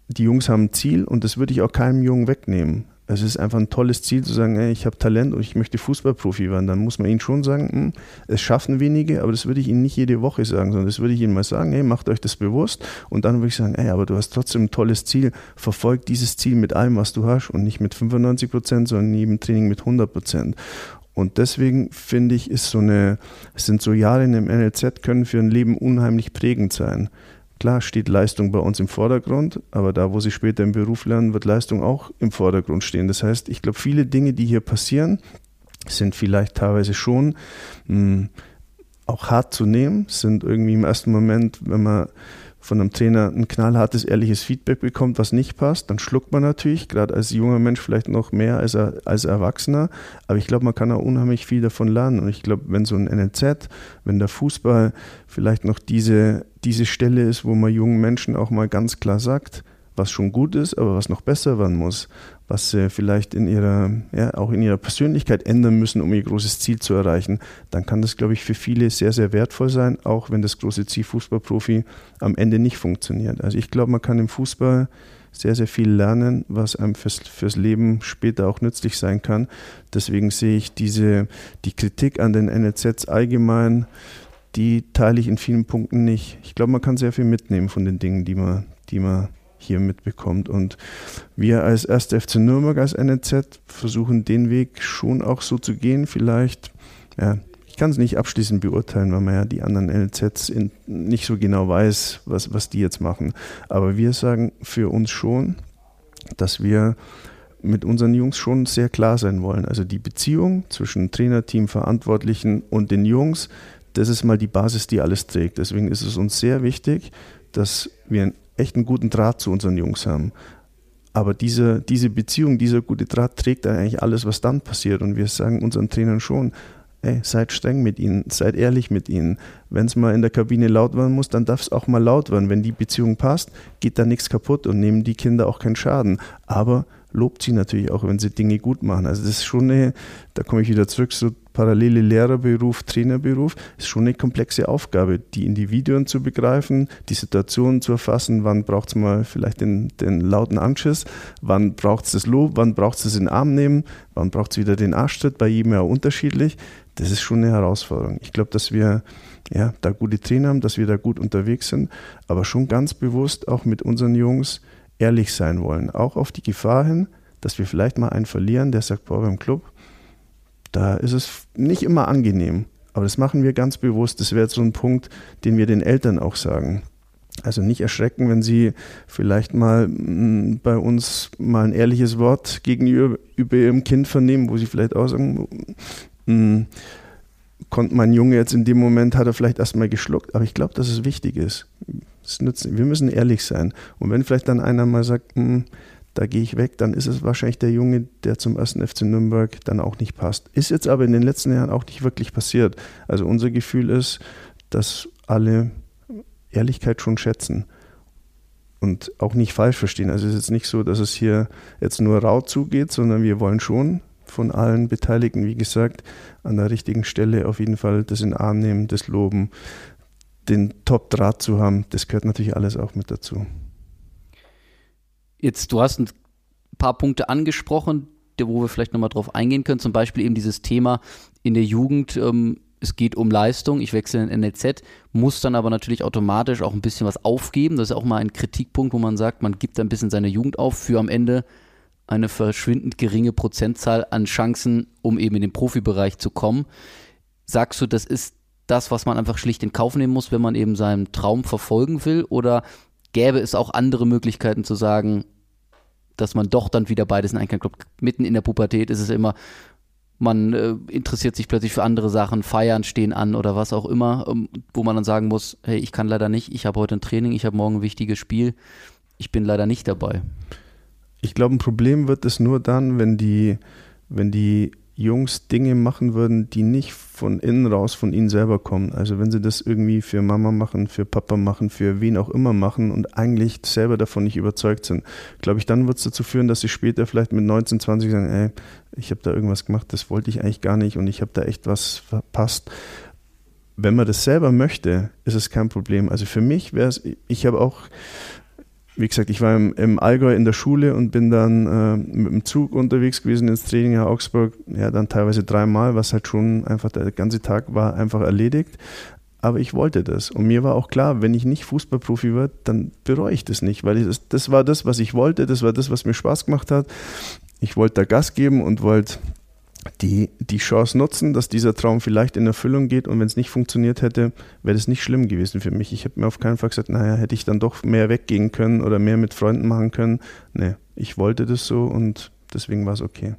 die Jungs haben ein Ziel und das würde ich auch keinem Jungen wegnehmen. Es ist einfach ein tolles Ziel zu sagen, ey, ich habe Talent und ich möchte Fußballprofi werden. Dann muss man ihnen schon sagen, hm, es schaffen wenige, aber das würde ich ihnen nicht jede Woche sagen, sondern das würde ich ihnen mal sagen, hey, macht euch das bewusst. Und dann würde ich sagen, ey, aber du hast trotzdem ein tolles Ziel. Verfolgt dieses Ziel mit allem, was du hast und nicht mit 95 Prozent, sondern in jedem Training mit 100 Prozent. Und deswegen finde ich, ist so eine, es sind so Jahre in dem NLZ können für ein Leben unheimlich prägend sein Klar steht Leistung bei uns im Vordergrund, aber da, wo sie später im Beruf lernen, wird Leistung auch im Vordergrund stehen. Das heißt, ich glaube, viele Dinge, die hier passieren, sind vielleicht teilweise schon mh, hm, auch hart zu nehmen, sind irgendwie im ersten Moment, wenn man von einem Trainer ein knallhartes, ehrliches Feedback bekommt, was nicht passt, dann schluckt man natürlich, gerade als junger Mensch vielleicht noch mehr als, als Erwachsener. Aber ich glaube, man kann auch unheimlich viel davon lernen. Und ich glaube, wenn so ein NLZ, wenn der Fußball vielleicht noch diese, diese Stelle ist, wo man jungen Menschen auch mal ganz klar sagt, was schon gut ist, aber was noch besser werden muss, was sie vielleicht in ihrer, ja, auch in ihrer Persönlichkeit ändern müssen, um ihr großes Ziel zu erreichen, dann kann das, glaube ich, für viele sehr, sehr wertvoll sein, auch wenn das große Ziel Fußballprofi am Ende nicht funktioniert. Also ich glaube, man kann im Fußball sehr, sehr viel lernen, was einem fürs, fürs Leben später auch nützlich sein kann. Deswegen sehe ich diese, die Kritik an den NLZs allgemein, die teile ich in vielen Punkten nicht. Ich glaube, man kann sehr viel mitnehmen von den Dingen, die man, die man hier mitbekommt. Und wir als 1. FC Nürnberg, als NNZ, versuchen den Weg schon auch so zu gehen. Vielleicht, ja, ich kann es nicht abschließend beurteilen, weil man ja die anderen NLZs in, nicht so genau weiß, was, was die jetzt machen. Aber wir sagen für uns schon, dass wir mit unseren Jungs schon sehr klar sein wollen. Also die Beziehung zwischen Trainerteam, Verantwortlichen und den Jungs, das ist mal die Basis, die alles trägt. Deswegen ist es uns sehr wichtig, dass wir echt einen guten Draht zu unseren Jungs haben. Aber diese, diese Beziehung, dieser gute Draht trägt eigentlich alles, was dann passiert. Und wir sagen unseren Trainern schon, ey, seid streng mit ihnen, seid ehrlich mit ihnen. Wenn es mal in der Kabine laut werden muss, dann darf es auch mal laut werden. Wenn die Beziehung passt, geht da nichts kaputt und nehmen die Kinder auch keinen Schaden. Aber lobt sie natürlich auch, wenn sie Dinge gut machen. Also das ist schon eine, da komme ich wieder zurück, so parallele Lehrerberuf, Trainerberuf, ist schon eine komplexe Aufgabe, die Individuen zu begreifen, die Situation zu erfassen, wann braucht es mal vielleicht den, den lauten Anschiss, wann braucht es das Lob, wann braucht es in den Arm nehmen, wann braucht es wieder den Arschtritt, bei jedem ja unterschiedlich. Das ist schon eine Herausforderung. Ich glaube, dass wir ja, da gute Trainer haben, dass wir da gut unterwegs sind, aber schon ganz bewusst auch mit unseren Jungs ehrlich sein wollen, auch auf die Gefahr hin, dass wir vielleicht mal einen verlieren, der sagt, boah, beim Club, da ist es nicht immer angenehm. Aber das machen wir ganz bewusst. Das wäre so ein Punkt, den wir den Eltern auch sagen. Also nicht erschrecken, wenn sie vielleicht mal mm, bei uns mal ein ehrliches Wort gegenüber über ihrem Kind vernehmen, wo sie vielleicht auch sagen, mm, konnte mein Junge jetzt in dem Moment, hat er vielleicht erstmal geschluckt. Aber ich glaube, dass es wichtig ist. wir müssen ehrlich sein. Und wenn vielleicht dann einer mal sagt, mm, da gehe ich weg, dann ist es wahrscheinlich der Junge, der zum ersten FC Nürnberg dann auch nicht passt. Ist jetzt aber in den letzten Jahren auch nicht wirklich passiert. Also unser Gefühl ist, dass alle Ehrlichkeit schon schätzen und auch nicht falsch verstehen. Also es ist jetzt nicht so, dass es hier jetzt nur rau zugeht, sondern wir wollen schon von allen Beteiligten, wie gesagt, an der richtigen Stelle auf jeden Fall das in Arm nehmen, das loben, den Top-Draht zu haben. Das gehört natürlich alles auch mit dazu. Jetzt, du hast ein paar Punkte angesprochen, wo wir vielleicht nochmal drauf eingehen können. Zum Beispiel eben dieses Thema in der Jugend, ähm, es geht um Leistung, ich wechsle in NLZ, muss dann aber natürlich automatisch auch ein bisschen was aufgeben. Das ist auch mal ein Kritikpunkt, wo man sagt, man gibt ein bisschen seine Jugend auf für am Ende eine verschwindend geringe Prozentzahl an Chancen, um eben in den Profibereich zu kommen. Sagst du, das ist das, was man einfach schlicht in Kauf nehmen muss, wenn man eben seinen Traum verfolgen will? Oder gäbe es auch andere Möglichkeiten zu sagen, dass man doch dann wieder beides in einen Club. Mitten in der Pubertät ist es immer, man äh, interessiert sich plötzlich für andere Sachen, Feiern stehen an oder was auch immer, ähm, wo man dann sagen muss, hey, ich kann leider nicht, ich habe heute ein Training, ich habe morgen ein wichtiges Spiel, ich bin leider nicht dabei. Ich glaube, ein Problem wird es nur dann, wenn die, wenn die Jungs Dinge machen würden, die nicht von innen raus von ihnen selber kommen. Also wenn sie das irgendwie für Mama machen, für Papa machen, für wen auch immer machen und eigentlich selber davon nicht überzeugt sind, glaube ich, dann wird es dazu führen, dass sie später vielleicht mit 19, 20 sagen, ey, ich habe da irgendwas gemacht, das wollte ich eigentlich gar nicht und ich habe da echt was verpasst. Wenn man das selber möchte, ist es kein Problem. Also für mich wäre es, ich habe auch wie gesagt, ich war im, im, Allgäu in der Schule und bin dann äh, mit dem Zug unterwegs gewesen ins Training in Augsburg, ja, dann teilweise dreimal, was halt schon einfach der ganze Tag war einfach erledigt. Aber ich wollte das. Und mir war auch klar, wenn ich nicht Fußballprofi werde, dann bereue ich das nicht, weil das, das war das, was ich wollte, das war das, was mir Spaß gemacht hat. Ich wollte da Gas geben und wollte die die Chance nutzen, dass dieser Traum vielleicht in Erfüllung geht und wenn es nicht funktioniert hätte, wäre das nicht schlimm gewesen für mich. Ich habe mir auf keinen Fall gesagt, naja, hätte ich dann doch mehr weggehen können oder mehr mit Freunden machen können. Nee, ich wollte das so und deswegen war es okay.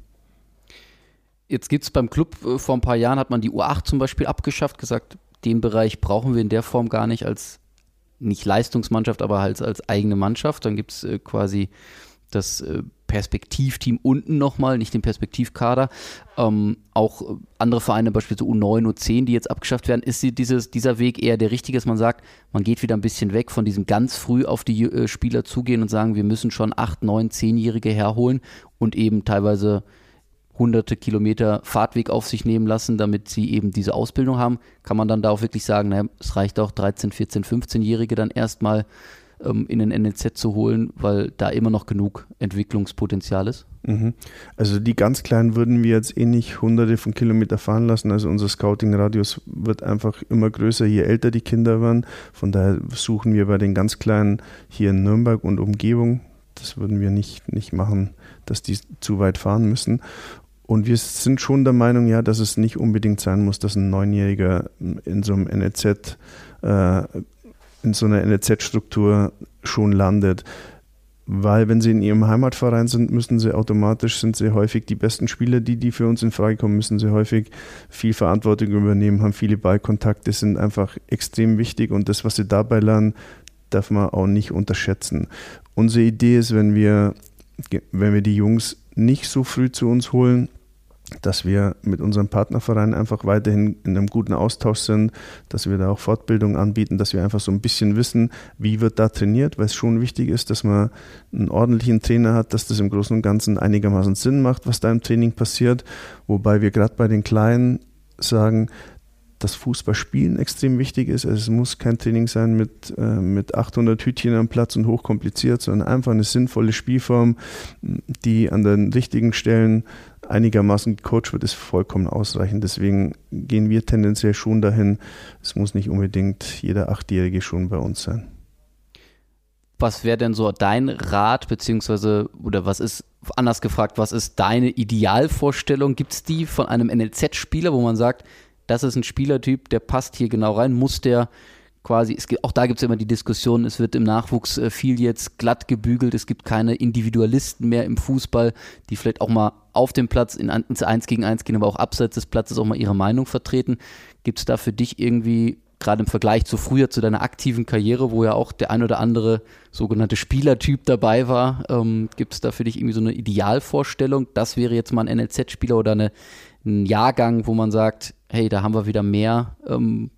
Jetzt gibt es beim Club äh, vor ein paar Jahren, hat man die U8 zum Beispiel abgeschafft, gesagt, den Bereich brauchen wir in der Form gar nicht als, nicht Leistungsmannschaft, aber halt als eigene Mannschaft. Dann gibt es äh, quasi das äh, Perspektivteam unten nochmal, nicht den Perspektivkader. Ähm, auch andere Vereine, beispielsweise U9, U10, die jetzt abgeschafft werden, ist dieses, dieser Weg eher der richtige, dass man sagt, man geht wieder ein bisschen weg von diesem ganz früh auf die äh, Spieler zugehen und sagen, wir müssen schon 8, 9, 10-Jährige herholen und eben teilweise hunderte Kilometer Fahrtweg auf sich nehmen lassen, damit sie eben diese Ausbildung haben, kann man dann da auch wirklich sagen, naja, es reicht auch 13, 14, 15-Jährige dann erstmal ähm, in den NLZ zu holen, weil da immer noch genug Entwicklungspotenzial ist? Mhm. Also die ganz Kleinen würden wir jetzt eh nicht hunderte von Kilometern fahren lassen. Also unser Scouting-Radius wird einfach immer größer, je älter die Kinder werden. Von daher suchen wir bei den ganz Kleinen hier in Nürnberg und Umgebung. Das würden wir nicht, nicht machen, dass die zu weit fahren müssen. Und wir sind schon der Meinung, ja, dass es nicht unbedingt sein muss, dass ein Neunjähriger in so einem NLZ, äh, in so einer NLZ-Struktur schon landet. Weil wenn sie in ihrem Heimatverein sind, müssen sie automatisch, sind sie häufig die besten Spieler, die, die für uns in Frage kommen, müssen sie häufig viel Verantwortung übernehmen, haben viele Ballkontakte, sind einfach extrem wichtig und das, was sie dabei lernen, darf man auch nicht unterschätzen. Unsere Idee ist, wenn wir, wenn wir die Jungs nicht so früh zu uns holen, dass wir mit unserem Partnerverein einfach weiterhin in einem guten Austausch sind, dass wir da auch Fortbildung anbieten, dass wir einfach so ein bisschen wissen, wie wird da trainiert, weil es schon wichtig ist, dass man einen ordentlichen Trainer hat, dass das im Großen und Ganzen einigermaßen Sinn macht, was da im Training passiert. Wobei wir gerade bei den Kleinen sagen, dass Fußballspielen extrem wichtig ist. Also es muss kein Training sein mit, äh, mit 800 Hütchen am Platz und hochkompliziert, sondern einfach eine sinnvolle Spielform, die an den richtigen Stellen einigermaßen gecoacht wird, ist vollkommen ausreichend. Deswegen gehen wir tendenziell schon dahin. Es muss nicht unbedingt jeder Achtjährige schon bei uns sein. Was wäre denn so dein Rat, beziehungsweise, oder was ist, anders gefragt, was ist deine Idealvorstellung? Gibt es die von einem NLZ-Spieler, wo man sagt, das ist ein Spielertyp, der passt hier genau rein, muss der quasi, es gibt, auch da gibt es immer die Diskussion, es wird im Nachwuchs äh, viel jetzt glatt gebügelt, es gibt keine Individualisten mehr im Fußball, die vielleicht auch mal auf dem Platz in, ins Eins gegen Eins gehen, aber auch abseits des Platzes auch mal ihre Meinung vertreten. Gibt es da für dich irgendwie, gerade im Vergleich zu früher, zu deiner aktiven Karriere, wo ja auch der ein oder andere sogenannte Spielertyp dabei war, ähm, gibt es da für dich irgendwie so eine Idealvorstellung, das wäre jetzt mal ein NLZ-Spieler oder eine, ein Jahrgang, wo man sagt, hey, da haben wir wieder mehr ähm,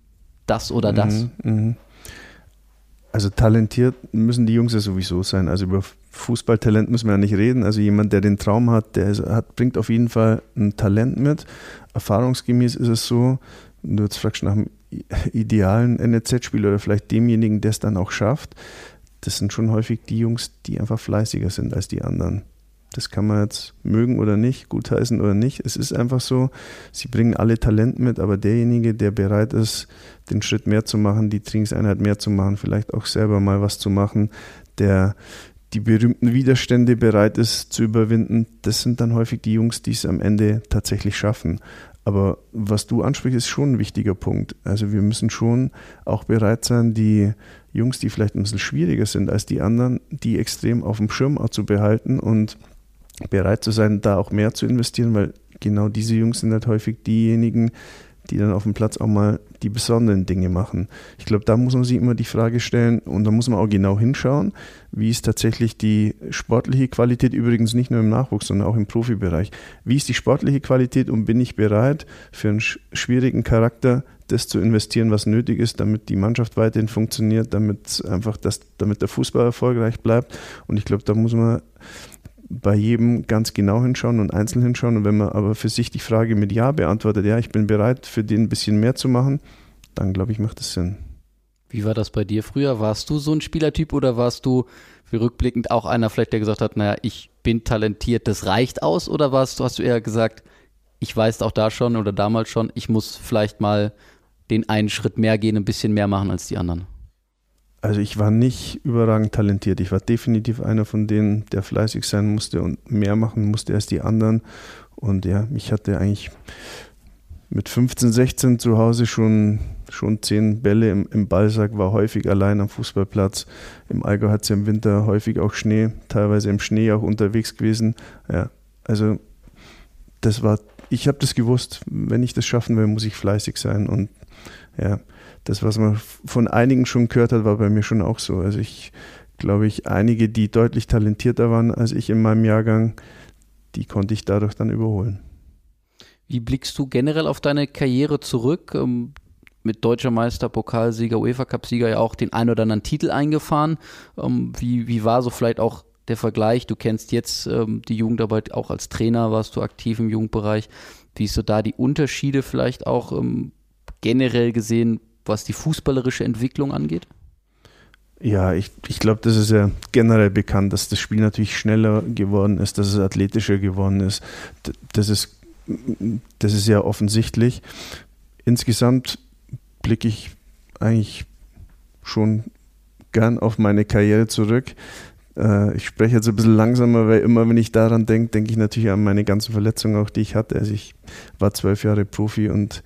das oder das. Mhm, mh. Also talentiert müssen die Jungs ja sowieso sein. Also über Fußballtalent müssen wir ja nicht reden. Also jemand, der den Traum hat, der hat, bringt auf jeden Fall ein Talent mit. Erfahrungsgemäß ist es so, du jetzt fragst nach einem idealen NEZ-Spieler oder vielleicht demjenigen, der es dann auch schafft, das sind schon häufig die Jungs, die einfach fleißiger sind als die anderen. Das kann man jetzt mögen oder nicht, gutheißen oder nicht. Es ist einfach so, sie bringen alle Talent mit, aber derjenige, der bereit ist, den Schritt mehr zu machen, die Trainingseinheit mehr zu machen, vielleicht auch selber mal was zu machen, der die berühmten Widerstände bereit ist zu überwinden, das sind dann häufig die Jungs, die es am Ende tatsächlich schaffen. Aber was du ansprichst, ist schon ein wichtiger Punkt. Also wir müssen schon auch bereit sein, die Jungs, die vielleicht ein bisschen schwieriger sind als die anderen, die extrem auf dem Schirm zu behalten und bereit zu sein, da auch mehr zu investieren, weil genau diese Jungs sind halt häufig diejenigen, die dann auf dem Platz auch mal die besonderen Dinge machen. Ich glaube, da muss man sich immer die Frage stellen und da muss man auch genau hinschauen, wie ist tatsächlich die sportliche Qualität, übrigens nicht nur im Nachwuchs, sondern auch im Profibereich. Wie ist die sportliche Qualität und bin ich bereit, für einen schwierigen Charakter das zu investieren, was nötig ist, damit die Mannschaft weiterhin funktioniert, damit einfach das, damit der Fußball erfolgreich bleibt. Und ich glaube, da muss man bei jedem ganz genau hinschauen und einzeln hinschauen. Und wenn man aber für sich die Frage mit Ja beantwortet, ja, ich bin bereit, für den ein bisschen mehr zu machen, dann glaube ich, macht es Sinn. Wie war das bei dir früher? Warst du so ein Spielertyp oder warst du wie rückblickend auch einer vielleicht, der gesagt hat, naja, ich bin talentiert, das reicht aus? Oder warst du, hast du eher gesagt, ich weiß auch da schon oder damals schon, ich muss vielleicht mal den einen Schritt mehr gehen, ein bisschen mehr machen als die anderen? Also ich war nicht überragend talentiert. Ich war definitiv einer von denen, der fleißig sein musste und mehr machen musste als die anderen. Und ja, ich hatte eigentlich mit 15, 16 zu Hause schon, schon zehn Bälle im, im Ballsack, war häufig allein am Fußballplatz. Im Allgäu hat es ja im Winter häufig auch Schnee, teilweise im Schnee auch unterwegs gewesen. Ja, also das war, ich habe das gewusst, wenn ich das schaffen will, muss ich fleißig sein. Und ja, das, was man von einigen schon gehört hat, war bei mir schon auch so. Also ich glaube ich, einige, die deutlich talentierter waren als ich in meinem Jahrgang, die konnte ich dadurch dann überholen. Wie blickst du generell auf deine Karriere zurück? Ähm, mit deutscher Meister, Pokalsieger, UEFA-Cup-Sieger ja auch den ein oder anderen Titel eingefahren. Ähm, wie, wie war so vielleicht auch der Vergleich? Du kennst jetzt ähm, die Jugendarbeit auch als Trainer, warst du aktiv im Jugendbereich. Wie ist so da die Unterschiede vielleicht auch generell gesehen, was die fußballerische Entwicklung angeht? Ja, ich, ich glaube, das ist ja generell bekannt, dass das Spiel natürlich schneller geworden ist, dass es athletischer geworden ist. Das ist, das ist ja offensichtlich. Insgesamt blicke ich eigentlich schon gern auf meine Karriere zurück. Äh, ich spreche jetzt ein bisschen langsamer, weil immer, wenn ich daran denke, denke ich natürlich an meine ganzen Verletzungen, auch die ich hatte. Also ich war zwölf Jahre Profi und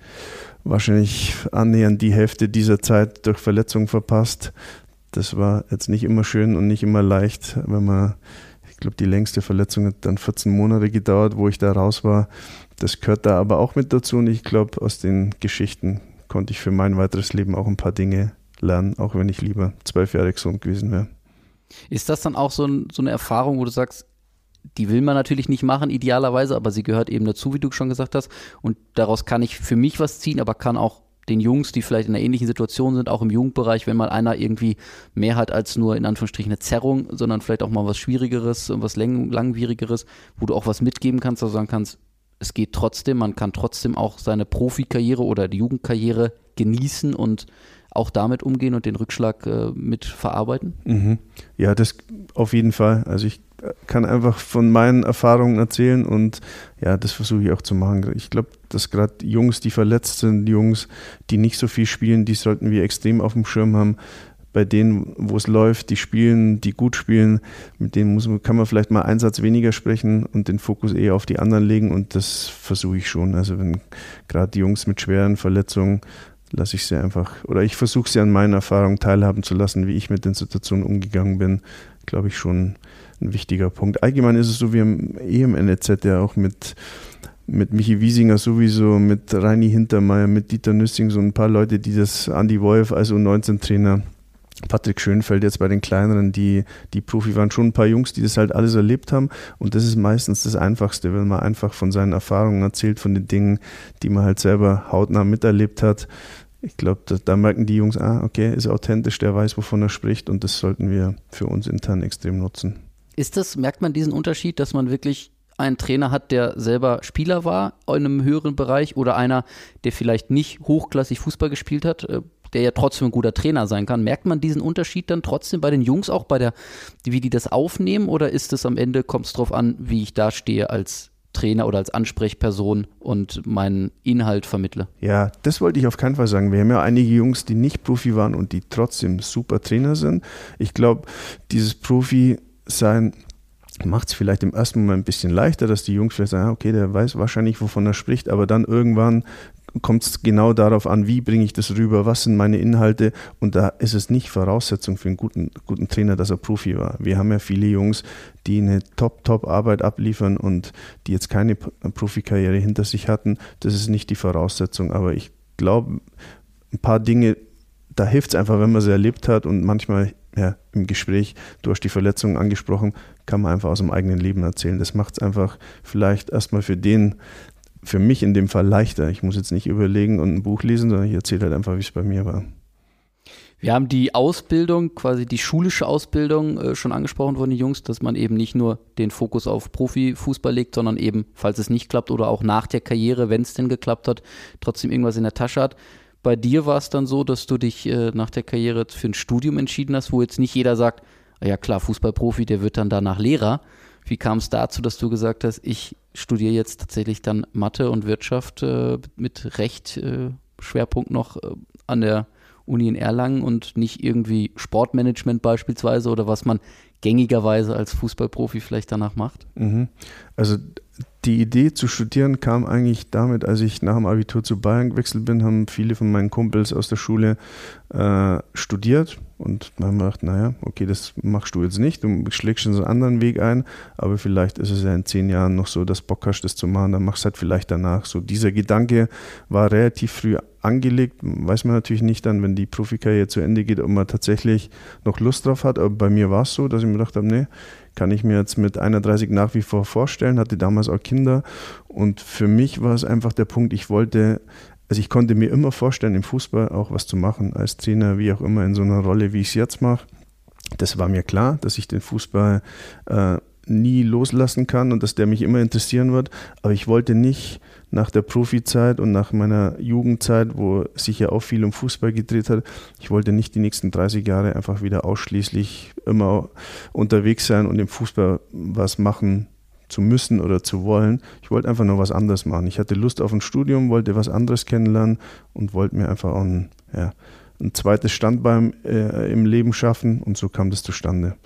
wahrscheinlich annähernd die Hälfte dieser Zeit durch Verletzungen verpasst. Das war jetzt nicht immer schön und nicht immer leicht, wenn man, ich glaube, die längste Verletzung hat dann 14 Monate gedauert, wo ich da raus war. Das gehört da aber auch mit dazu und ich glaube, aus den Geschichten konnte ich für mein weiteres Leben auch ein paar Dinge lernen, auch wenn ich lieber zwölf Jahre gesund gewesen wäre. Ist das dann auch so, ein, so eine Erfahrung, wo du sagst, die will man natürlich nicht machen, idealerweise, aber sie gehört eben dazu, wie du schon gesagt hast. Und daraus kann ich für mich was ziehen, aber kann auch den Jungs, die vielleicht in einer ähnlichen Situation sind, auch im Jugendbereich, wenn mal einer irgendwie mehr hat als nur in Anführungsstrichen eine Zerrung, sondern vielleicht auch mal was Schwierigeres, was lang langwierigeres, wo du auch was mitgeben kannst, also sagen kannst, es geht trotzdem, man kann trotzdem auch seine Profikarriere oder die Jugendkarriere genießen und auch damit umgehen und den Rückschlag äh, mit verarbeiten? Mhm. Ja, das auf jeden Fall. Also ich kann einfach von meinen Erfahrungen erzählen und ja, das versuche ich auch zu machen. Ich glaube, dass gerade Jungs, die verletzt sind, Jungs, die nicht so viel spielen, die sollten wir extrem auf dem Schirm haben. Bei denen, wo es läuft, die spielen, die gut spielen, mit denen muss, kann man vielleicht mal einen Satz weniger sprechen und den Fokus eher auf die anderen legen und das versuche ich schon. Also wenn gerade die Jungs mit schweren Verletzungen lasse ich sie einfach, oder ich versuche sie an meinen Erfahrungen teilhaben zu lassen, wie ich mit den Situationen umgegangen bin, glaube ich schon ein wichtiger Punkt. Allgemein ist es so, wir haben eh im NEZ ja auch mit, mit Michi Wiesinger sowieso, mit Reini Hintermeier, mit Dieter Nüssing, so ein paar Leute, die das, Andy Wolf, also 19-Trainer, Patrick Schönfeld jetzt bei den kleineren, die, die Profi waren, schon ein paar Jungs, die das halt alles erlebt haben. Und das ist meistens das Einfachste, wenn man einfach von seinen Erfahrungen erzählt, von den Dingen, die man halt selber hautnah miterlebt hat. Ich glaube, da, da, merken die Jungs, ah, okay, ist authentisch, der weiß, wovon er spricht und das sollten wir für uns intern extrem nutzen. Ist das, merkt man diesen Unterschied, dass man wirklich einen Trainer hat, der selber Spieler war in einem höheren Bereich oder einer, der vielleicht nicht hochklassig Fußball gespielt hat, äh, der ja trotzdem ein guter Trainer sein kann. Merkt man diesen Unterschied dann trotzdem bei den Jungs auch bei der, wie die das aufnehmen oder ist es am Ende, kommt es darauf an, wie ich da stehe als Trainer oder als Ansprechperson und meinen Inhalt vermittle? Ja, das wollte ich auf keinen Fall sagen. Wir haben ja einige Jungs, die nicht Profi waren und die trotzdem super Trainer sind. Ich glaube, dieses Profi-Sein macht es vielleicht im ersten Moment ein bisschen leichter, dass die Jungs vielleicht sagen, okay, der weiß wahrscheinlich, wovon er spricht, aber dann irgendwann kommt es genau darauf an, wie bringe ich das rüber, was sind meine Inhalte und da ist es nicht Voraussetzung für einen guten, guten Trainer, dass er Profi war. Wir haben ja viele Jungs, die eine Top-Top-Arbeit abliefern und die jetzt keine Profikarriere hinter sich hatten. Das ist nicht die Voraussetzung, aber ich glaube, ein paar Dinge, da hilft es einfach, wenn man sie erlebt hat und manchmal ja, im Gespräch, du hast die Verletzungen angesprochen, kann man einfach aus dem eigenen Leben erzählen. Das macht es einfach vielleicht erstmal für den, für mich in dem Fall leichter. Ich muss jetzt nicht überlegen und ein Buch lesen, sondern ich erzähle halt einfach, wie es bei mir war. Wir haben die Ausbildung, quasi die schulische Ausbildung äh, schon angesprochen von den Jungs, dass man eben nicht nur den Fokus auf Profifußball legt, sondern eben, falls es nicht klappt oder auch nach der Karriere, wenn es denn geklappt hat, trotzdem irgendwas in der Tasche hat. Bei dir war es dann so, dass du dich äh, nach der Karriere für ein Studium entschieden hast, wo jetzt nicht jeder sagt, ah ja klar, Fußballprofi, der wird dann danach Lehrer, wie kam es dazu, dass du gesagt hast, ich studiere jetzt tatsächlich dann Mathe und Wirtschaft äh, mit Recht äh, Schwerpunkt noch äh, an der Uni in Erlangen und nicht irgendwie Sportmanagement beispielsweise oder was man gängigerweise als Fußballprofi vielleicht danach macht? Mhm. Also die Idee zu studieren kam eigentlich damit, als ich nach dem Abitur zu Bayern gewechselt bin, haben viele von meinen Kumpels aus der Schule äh, studiert und haben wir gedacht, naja, okay, das machst du jetzt nicht, du schlägst schon so einen anderen Weg ein, aber vielleicht ist es ja in zehn Jahren noch so, dass Bock hast, das zu machen, dann machst du halt vielleicht danach. So dieser Gedanke war relativ früh angelegt, weiß man natürlich nicht dann, wenn die Profikarriere zu Ende geht, ob man tatsächlich noch Lust drauf hat, aber bei mir war es so, dass ich mir gedacht habe, nee, kann ich mir jetzt mit 31 nach wie vor vorstellen, hatte damals auch Kinder und für mich war es einfach der Punkt, ich wollte, also ich konnte mir immer vorstellen, im Fußball auch was zu machen, als Trainer, wie auch immer, in so einer Rolle, wie ich es jetzt mache. Das war mir klar, dass ich den Fußball äh, nie loslassen kann und dass der mich immer interessieren wird. Aber ich wollte nicht nach der Profizeit und nach meiner Jugendzeit, wo sich ja auch viel um Fußball gedreht hat, ich wollte nicht die nächsten 30 Jahre einfach wieder ausschließlich immer unterwegs sein und im Fußball was machen zu müssen oder zu wollen. Ich wollte einfach noch was anderes machen. Ich hatte Lust auf ein Studium, wollte was anderes kennenlernen und wollte mir einfach auch ein, ja, ein zweites Standbein äh, im Leben schaffen und so kam das zustande.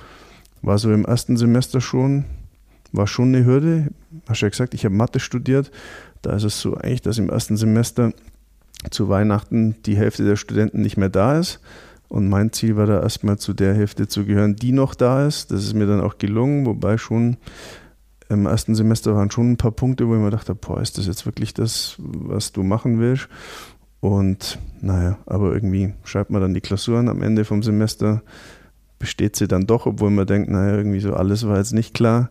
War so im ersten Semester schon, war schon eine Hürde. Hast ja gesagt, ich habe Mathe studiert. Da ist es so eigentlich, dass im ersten Semester zu Weihnachten die Hälfte der Studenten nicht mehr da ist. Und mein Ziel war da erstmal zu der Hälfte zu gehören, die noch da ist. Das ist mir dann auch gelungen, wobei schon im ersten Semester waren schon ein paar Punkte, wo ich mir dachte, boah, ist das jetzt wirklich das, was du machen willst? Und naja, aber irgendwie schreibt man dann die Klausuren am Ende vom Semester, besteht sie dann doch, obwohl man denkt, naja, irgendwie so alles war jetzt nicht klar.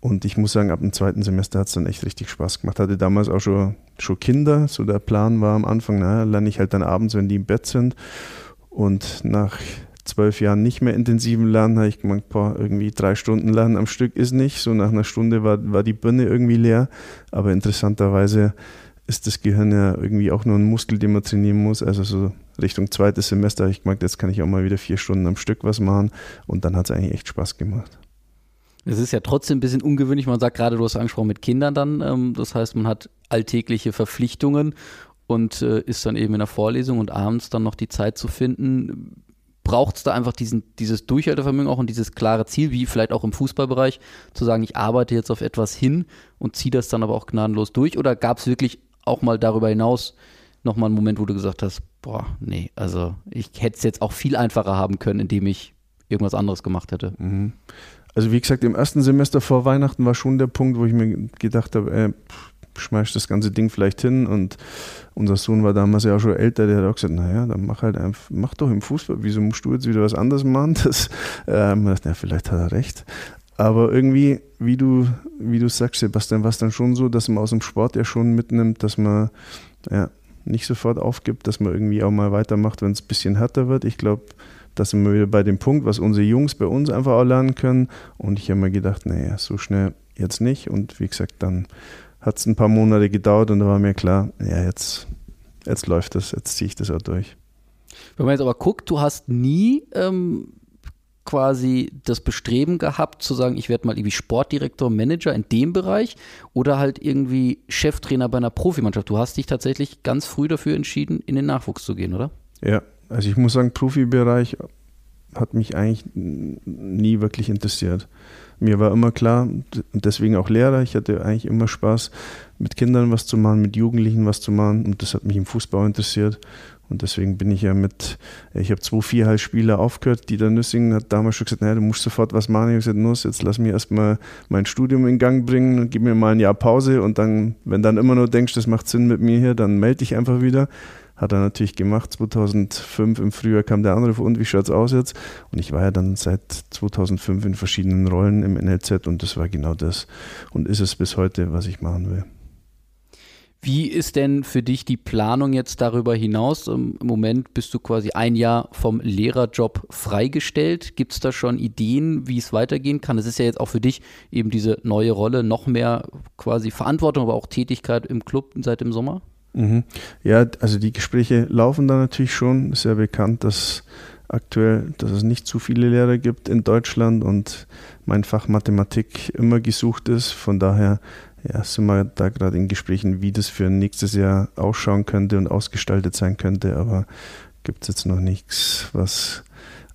Und ich muss sagen, ab dem zweiten Semester hat es dann echt richtig Spaß gemacht. Hatte damals auch schon, schon Kinder. So der Plan war am Anfang, naja, lerne ich halt dann abends, wenn die im Bett sind. Und nach zwölf Jahren nicht mehr intensiven Lernen habe ich gemeint, boah, irgendwie drei Stunden Lernen am Stück ist nicht. So nach einer Stunde war, war die Birne irgendwie leer. Aber interessanterweise ist das Gehirn ja irgendwie auch nur ein Muskel, den man trainieren muss. Also so Richtung zweites Semester habe ich gemerkt, jetzt kann ich auch mal wieder vier Stunden am Stück was machen. Und dann hat es eigentlich echt Spaß gemacht. Es ist ja trotzdem ein bisschen ungewöhnlich. Man sagt gerade, du hast angesprochen mit Kindern dann. Ähm, das heißt, man hat alltägliche Verpflichtungen und äh, ist dann eben in der Vorlesung und abends dann noch die Zeit zu finden. Braucht es da einfach diesen, dieses Durchhaltevermögen auch und dieses klare Ziel, wie vielleicht auch im Fußballbereich, zu sagen, ich arbeite jetzt auf etwas hin und ziehe das dann aber auch gnadenlos durch? Oder gab es wirklich auch mal darüber hinaus nochmal einen Moment, wo du gesagt hast, boah, nee, also ich hätte es jetzt auch viel einfacher haben können, indem ich irgendwas anderes gemacht hätte? Mhm. Also wie gesagt, im ersten Semester vor Weihnachten war schon der Punkt, wo ich mir gedacht habe, ey, schmeiß das ganze Ding vielleicht hin und unser Sohn war damals ja auch schon älter, der hat auch gesagt, naja, dann mach halt einfach, mach doch im Fußball, wieso musst du jetzt wieder was anderes machen? Das, [laughs] ähm, ja, vielleicht hat er recht. Aber irgendwie, wie du, wie du sagst, Sebastian, war es dann schon so, dass man aus dem Sport ja schon mitnimmt, dass man ja, nicht sofort aufgibt, dass man irgendwie auch mal weitermacht, wenn es ein bisschen härter wird. Ich glaube, da sind wir wieder bei dem Punkt, was unsere Jungs bei uns einfach auch lernen können. Und ich habe mir gedacht, naja, so schnell jetzt nicht. Und wie gesagt, dann hat es ein paar Monate gedauert und da war mir klar, ja, jetzt, jetzt läuft das, jetzt ziehe ich das auch durch. Wenn man jetzt aber guckt, du hast nie ähm, quasi das Bestreben gehabt, zu sagen, ich werde mal irgendwie Sportdirektor, Manager in dem Bereich oder halt irgendwie Cheftrainer bei einer Profimannschaft. Du hast dich tatsächlich ganz früh dafür entschieden, in den Nachwuchs zu gehen, oder? Ja, also ich muss sagen, Profibereich hat mich eigentlich nie wirklich interessiert. Mir war immer klar, und deswegen auch Lehrer, ich hatte eigentlich immer Spaß, mit Kindern was zu machen, mit Jugendlichen was zu machen und das hat mich im Fußball interessiert. Und deswegen bin ich ja mit, ich habe zwei Vierhalbspieler aufgehört. Dieter Nüssingen hat damals schon gesagt, naja, du musst sofort was machen. Ich habe gesagt, Nuss, jetzt lass mich erstmal mein Studium in Gang bringen und gib mir mal ein Jahr Pause. Und dann, wenn dann immer nur denkst, das macht Sinn mit mir hier, dann melde dich einfach wieder. Hat er natürlich gemacht. 2005 im Frühjahr kam der Anruf, und wie schaut's aus jetzt? Und ich war ja dann seit 2005 in verschiedenen Rollen im NLZ und das war genau das. Und ist es bis heute, was ich machen will. Wie ist denn für dich die Planung jetzt darüber hinaus? Im Moment bist du quasi ein Jahr vom Lehrerjob freigestellt. Gibt es da schon Ideen, wie es weitergehen kann? Es ist ja jetzt auch für dich eben diese neue Rolle, noch mehr quasi Verantwortung, aber auch Tätigkeit im Club seit dem Sommer? Mhm. Ja, also die Gespräche laufen da natürlich schon. Ist ja bekannt, dass aktuell, dass es nicht zu viele Lehrer gibt in Deutschland und mein Fach Mathematik immer gesucht ist. Von daher ja, sind wir da gerade in Gesprächen, wie das für nächstes Jahr ausschauen könnte und ausgestaltet sein könnte. Aber gibt es jetzt noch nichts, was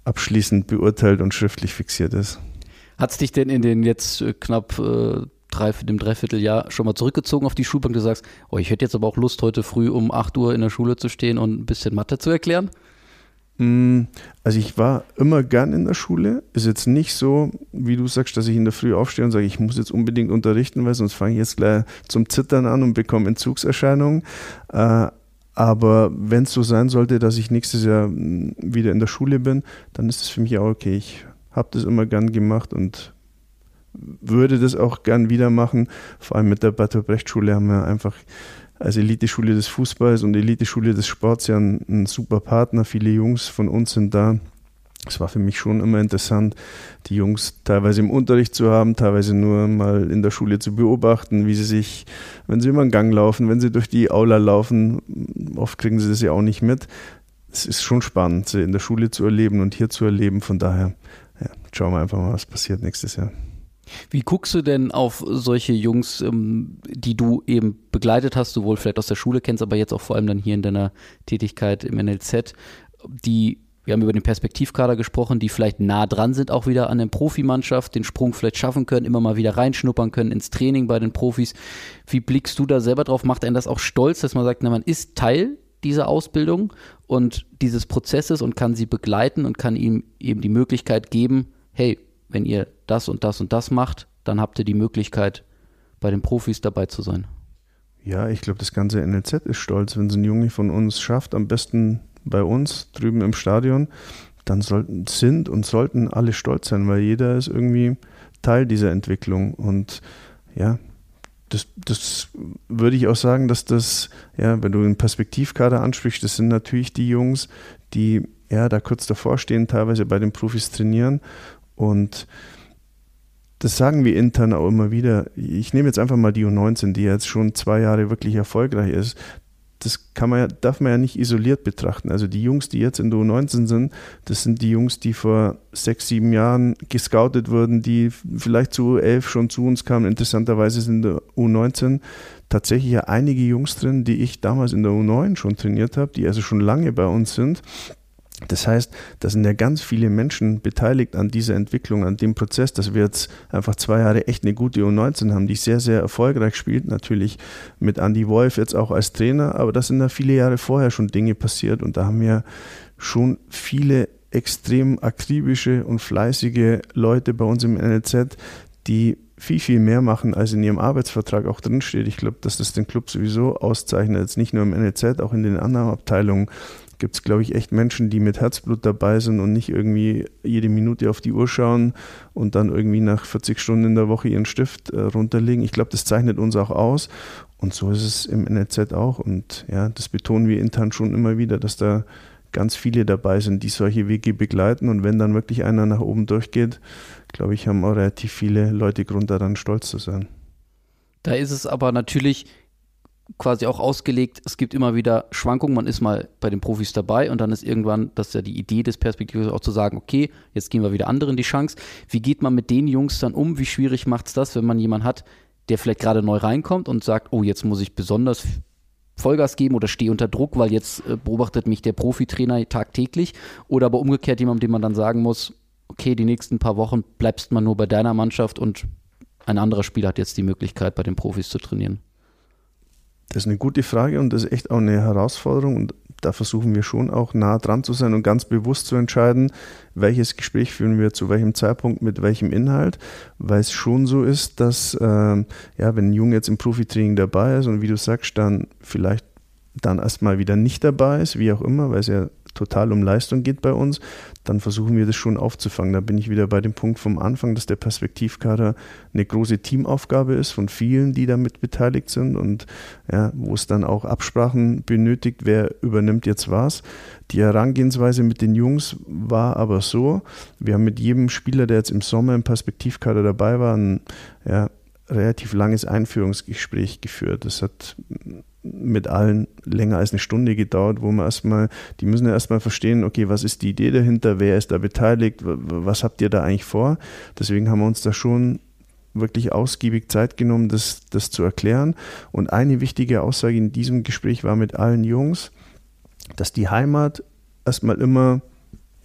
abschließend beurteilt und schriftlich fixiert ist. Hat es dich denn in den jetzt äh, knapp äh, drei, dem Dreivierteljahr schon mal zurückgezogen auf die Schulbank? Du sagst, oh, ich hätte jetzt aber auch Lust, heute früh um 8 Uhr in der Schule zu stehen und ein bisschen Mathe zu erklären? Mm, also ich war immer gern in der Schule. Ist jetzt nicht so, wie du sagst, dass ich in der Früh aufstehe und sage, ich muss jetzt unbedingt unterrichten, weil sonst fange ich jetzt gleich zum Zittern an und bekomme Entzugserscheinungen. Äh, aber wenn es so sein sollte, dass ich nächstes Jahr mm, wieder in der Schule bin, dann ist es für mich auch okay. Ich habe das immer gern gemacht und würde das auch gern wieder machen. Vor allem mit der Bertolt Brecht Schule haben wir einfach als Eliteschule des Fußballs und Eliteschule des Sports ja ein, ein super Partner. Viele Jungs von uns sind da. Es war für mich schon immer interessant, die Jungs teilweise im Unterricht zu haben, teilweise nur mal in der Schule zu beobachten, wie sie sich, wenn sie über den Gang laufen, wenn sie durch die Aula laufen, oft kriegen sie das ja auch nicht mit. Es ist schon spannend, sie in der Schule zu erleben und hier zu erleben. Von daher ja, schauen wir einfach mal, was passiert nächstes Jahr. Wie guckst du denn auf solche Jungs, ähm, die du eben begleitet hast, sowohl vielleicht aus der Schule kennst, aber jetzt auch vor allem dann hier in deiner Tätigkeit im NLZ, die wir haben über den Perspektivkader gesprochen, die vielleicht nah dran sind auch wieder an der Profimannschaft, den Sprung vielleicht schaffen können, immer mal wieder reinschnuppern können ins Training bei den Profis. Wie blickst du da selber drauf? Macht einen das auch stolz, dass man sagt, na, man ist Teil dieser Ausbildung und dieses Prozesses und kann sie begleiten und kann ihm eben die Möglichkeit geben, hey, wenn ihr das und das und das macht, dann habt ihr die Möglichkeit, bei den Profis dabei zu sein. Ja, ich glaube, das ganze NLZ ist stolz, wenn es ein Junge von uns schafft, am besten bei uns drüben im Stadion, dann sollten, sind und sollten alle stolz sein, weil jeder ist irgendwie Teil dieser Entwicklung. Und ja, das, das würde ich auch sagen, dass das, ja, wenn du einen Perspektivkader ansprichst, das sind natürlich die Jungs, die ja da kurz davor stehen, teilweise bei den Profis trainieren und das sagen wir intern auch immer wieder. Ich nehme jetzt einfach mal die U19, die jetzt schon zwei Jahre wirklich erfolgreich ist. Das kann man ja, darf man ja nicht isoliert betrachten. Also die Jungs, die jetzt in der U19 sind, das sind die Jungs, die vor sechs, sieben Jahren gescoutet wurden, die vielleicht zu U11 schon zu uns kamen. Interessanterweise sind in der U19 tatsächlich ja einige Jungs drin, die ich damals in der U9 schon trainiert habe, die also schon lange bei uns sind das heißt, da sind ja ganz viele Menschen beteiligt an dieser Entwicklung, an dem Prozess, dass wir jetzt einfach zwei Jahre echt eine gute U19 haben, die sehr, sehr erfolgreich spielt. Natürlich mit Andy Wolf jetzt auch als Trainer, aber da sind da viele Jahre vorher schon Dinge passiert und da haben wir schon viele extrem akribische und fleißige Leute bei uns im NLZ, die viel, viel mehr machen, als in ihrem Arbeitsvertrag auch drinsteht. Ich glaube, dass das den Club sowieso auszeichnet, jetzt nicht nur im NLZ, auch in den anderen Abteilungen gibt es, glaube ich, echt Menschen, die mit Herzblut dabei sind und nicht irgendwie jede Minute auf die Uhr schauen und dann irgendwie nach 40 Stunden in der Woche ihren Stift äh, runterlegen. Ich glaube, das zeichnet uns auch aus. Und so ist es im NLZ auch. Und ja, das betonen wir intern schon immer wieder, dass da ganz viele dabei sind, die solche Wege begleiten. Und wenn dann wirklich einer nach oben durchgeht, glaube ich, haben auch relativ viele Leute Grund daran, stolz zu sein. Da ist es aber natürlich quasi auch ausgelegt, es gibt immer wieder Schwankungen, man ist mal bei den Profis dabei und dann ist irgendwann, das ist ja die Idee des Perspektivs auch zu sagen, okay, jetzt geben wir wieder anderen die Chance. Wie geht man mit den Jungs dann um? Wie schwierig macht es das, wenn man jemanden hat, der vielleicht gerade neu reinkommt und sagt, oh, jetzt muss ich besonders Vollgas geben oder stehe unter Druck, weil jetzt äh, beobachtet mich der Profitrainer tagtäglich oder aber umgekehrt jemand, dem man dann sagen muss, okay, die nächsten paar Wochen bleibst man nur bei deiner Mannschaft und ein anderer Spieler hat jetzt die Möglichkeit, bei den Profis zu trainieren. Das ist eine gute Frage und das ist echt auch eine Herausforderung. Und da versuchen wir schon auch nah dran zu sein und ganz bewusst zu entscheiden, welches Gespräch führen wir zu welchem Zeitpunkt mit welchem Inhalt, weil es schon so ist, dass äh, ja, wenn ein Junge jetzt im Profitraining dabei ist und wie du sagst, dann vielleicht dann erstmal wieder nicht dabei ist, wie auch immer, weil es ja total um Leistung geht bei uns, dann versuchen wir das schon aufzufangen. Da bin ich wieder bei dem Punkt vom Anfang, dass der Perspektivkader eine große Teamaufgabe ist von vielen, die damit beteiligt sind und ja, wo es dann auch Absprachen benötigt, wer übernimmt jetzt was. Die Herangehensweise mit den Jungs war aber so, wir haben mit jedem Spieler, der jetzt im Sommer im Perspektivkader dabei war, ein ja, relativ langes Einführungsgespräch geführt. Das hat mit allen länger als eine Stunde gedauert, wo man erstmal, die müssen ja erstmal verstehen, okay, was ist die Idee dahinter, wer ist da beteiligt, was habt ihr da eigentlich vor? Deswegen haben wir uns da schon wirklich ausgiebig Zeit genommen, das, das zu erklären. Und eine wichtige Aussage in diesem Gespräch war mit allen Jungs, dass die Heimat erstmal immer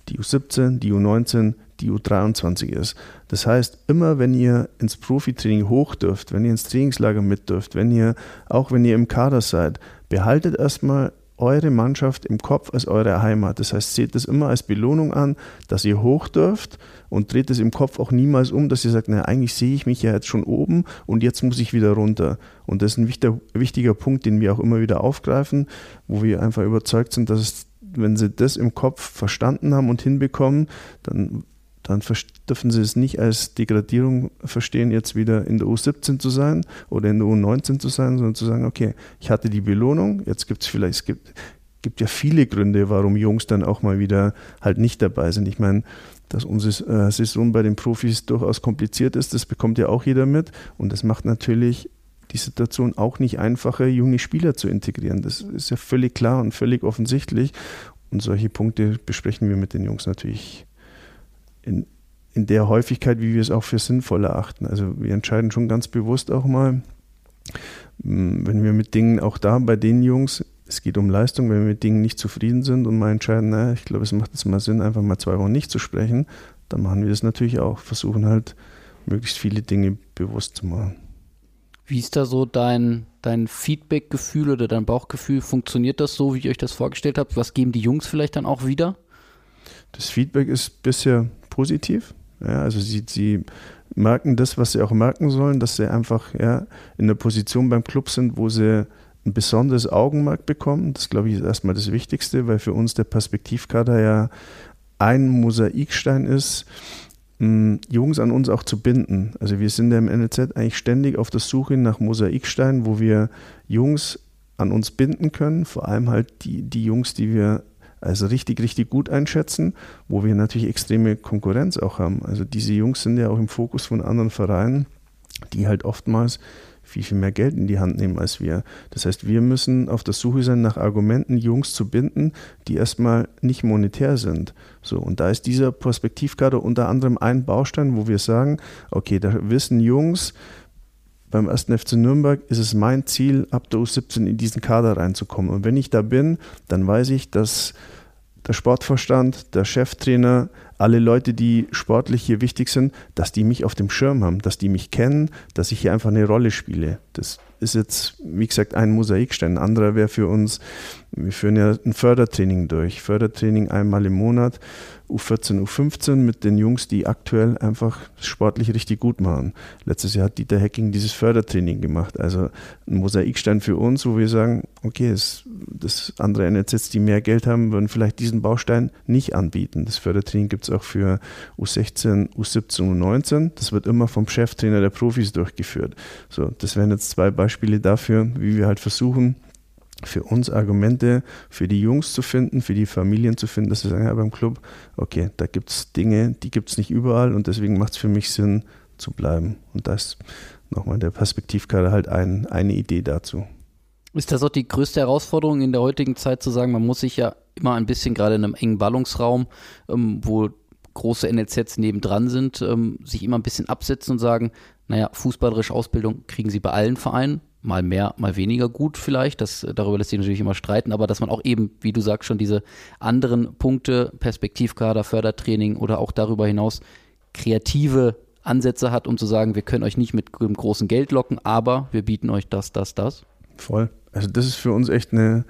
die U17, die U19, die U23 ist. Das heißt, immer wenn ihr ins Profitraining hoch dürft, wenn ihr ins Trainingslager mit dürft, wenn ihr, auch wenn ihr im Kader seid, behaltet erstmal eure Mannschaft im Kopf als eure Heimat. Das heißt, seht es immer als Belohnung an, dass ihr hoch dürft und dreht es im Kopf auch niemals um, dass ihr sagt, na, eigentlich sehe ich mich ja jetzt schon oben und jetzt muss ich wieder runter. Und das ist ein wichtiger, wichtiger Punkt, den wir auch immer wieder aufgreifen, wo wir einfach überzeugt sind, dass es, wenn sie das im Kopf verstanden haben und hinbekommen, dann dann dürfen sie es nicht als Degradierung verstehen, jetzt wieder in der U17 zu sein oder in der U19 zu sein, sondern zu sagen, okay, ich hatte die Belohnung, jetzt gibt es vielleicht, es gibt, gibt ja viele Gründe, warum Jungs dann auch mal wieder halt nicht dabei sind. Ich meine, dass unsere äh, Saison bei den Profis durchaus kompliziert ist, das bekommt ja auch jeder mit und das macht natürlich die Situation auch nicht einfacher, junge Spieler zu integrieren. Das ist ja völlig klar und völlig offensichtlich. Und solche Punkte besprechen wir mit den Jungs natürlich in, in der Häufigkeit, wie wir es auch für sinnvoll erachten. Also wir entscheiden schon ganz bewusst auch mal, hm, wenn wir mit Dingen auch da bei den Jungs, es geht um Leistung, wenn wir mit Dingen nicht zufrieden sind und mal entscheiden, naja, ich glaube, es macht jetzt mal Sinn, einfach mal zwei Wochen nicht zu sprechen, dann machen wir das natürlich auch, versuchen halt möglichst viele Dinge bewusst zu machen. Wie ist da so dein, dein Feedback-Gefühl oder dein Bauchgefühl? Funktioniert das so, wie ich euch das vorgestellt habe? Was geben die Jungs vielleicht dann auch wieder? Das Feedback ist bisher positiv. Ja, also sie, sie merken das, was sie auch merken sollen, dass sie einfach ja, in der Position beim Club sind, wo sie ein besonderes Augenmerk bekommen. Das, glaube ich, ist erstmal das Wichtigste, weil für uns der Perspektivkader ja ein Mosaikstein ist, Jungs an uns auch zu binden. Also wir sind ja im NLZ eigentlich ständig auf der Suche nach Mosaiksteinen, wo wir Jungs an uns binden können, vor allem halt die, die Jungs, die wir also richtig, richtig gut einschätzen, wo wir natürlich extreme Konkurrenz auch haben. Also diese Jungs sind ja auch im Fokus von anderen Vereinen, die halt oftmals viel, viel mehr Geld in die Hand nehmen als wir. Das heißt, wir müssen auf der Suche sein nach Argumenten, Jungs zu binden, die erstmal nicht monetär sind. So, und da ist dieser Perspektivkader unter anderem ein Baustein, wo wir sagen, okay, da wissen Jungs, beim 1. FC Nürnberg ist es mein Ziel, ab der U17 in diesen Kader reinzukommen. Und wenn ich da bin, dann weiß ich, dass der Sportvorstand, der Cheftrainer, alle Leute, die sportlich hier wichtig sind, dass die mich auf dem Schirm haben, dass die mich kennen, dass ich hier einfach eine Rolle spiele. Das ist jetzt, wie gesagt, ein Mosaikstein. Ein anderer wäre für uns, wir führen ja ein Fördertraining durch. Fördertraining einmal im Monat, U14, U15 mit den Jungs, die aktuell einfach sportlich richtig gut machen. Letztes Jahr hat Dieter Hecking dieses Fördertraining gemacht. Also ein Mosaikstein für uns, wo wir sagen, okay, es, das andere NLZs, die mehr Geld haben, würden vielleicht diesen Baustein nicht anbieten. Das Fördertraining gibt es auch für U16, U17, U19. Das wird immer vom Cheftrainer der Profis durchgeführt. So, das wären jetzt zwei Beispiele dafür, wie wir halt versuchen, für uns Argumente für die Jungs zu finden, für die Familien zu finden, dass sie sagen, ja, beim Club, okay, da gibt es Dinge, die gibt es nicht überall und deswegen macht es für mich Sinn zu bleiben. Und da ist nochmal der Perspektivkader halt ein, eine Idee dazu. Ist das auch die größte Herausforderung in der heutigen Zeit zu sagen, man muss sich ja immer ein bisschen gerade in einem engen Ballungsraum, ähm, wo große NLZs nebendran sind, ähm, sich immer ein bisschen absetzen und sagen, naja, fußballerische Ausbildung kriegen sie bei allen Vereinen, mal mehr, mal weniger gut vielleicht, das, darüber lässt sich natürlich immer streiten, aber dass man auch eben, wie du sagst, schon diese anderen Punkte, Perspektivkader, Fördertraining oder auch darüber hinaus kreative Ansätze hat, um zu sagen, wir können euch nicht mit dem großen Geld locken, aber wir bieten euch das, das, das. Voll. Also das ist für uns echt eine,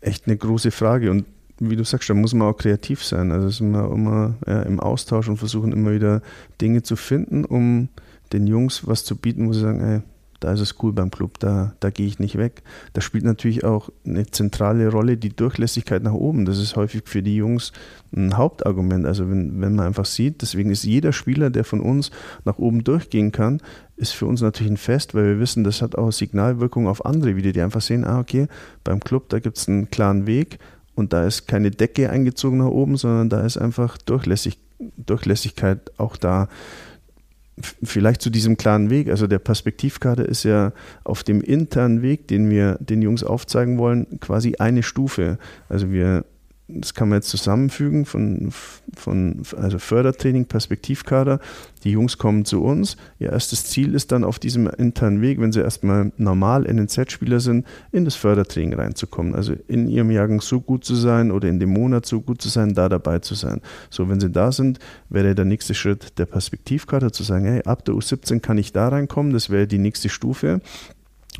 echt eine große Frage und wie du sagst, da muss man auch kreativ sein. Also sind wir immer ja, im Austausch und versuchen immer wieder Dinge zu finden, um den Jungs was zu bieten, wo sie sagen, ey, da ist es cool beim Club, da, da gehe ich nicht weg. Da spielt natürlich auch eine zentrale Rolle die Durchlässigkeit nach oben. Das ist häufig für die Jungs ein Hauptargument. Also wenn, wenn man einfach sieht, deswegen ist jeder Spieler, der von uns nach oben durchgehen kann, ist für uns natürlich ein Fest, weil wir wissen, das hat auch Signalwirkung auf andere wieder, die einfach sehen, ah okay, beim Club, da gibt es einen klaren Weg und da ist keine Decke eingezogen nach oben, sondern da ist einfach Durchlässig, Durchlässigkeit auch da vielleicht zu diesem klaren Weg. Also der Perspektivkader ist ja auf dem internen Weg, den wir den Jungs aufzeigen wollen, quasi eine Stufe. Also wir das kann man jetzt zusammenfügen von, von also Fördertraining, Perspektivkader. Die Jungs kommen zu uns. Ihr erstes Ziel ist dann auf diesem internen Weg, wenn sie erstmal normal NNZ-Spieler sind, in das Fördertraining reinzukommen. Also in ihrem Jahrgang so gut zu sein oder in dem Monat so gut zu sein, da dabei zu sein. So, wenn sie da sind, wäre der nächste Schritt der Perspektivkader zu sagen, hey, ab der U17 kann ich da reinkommen. Das wäre die nächste Stufe.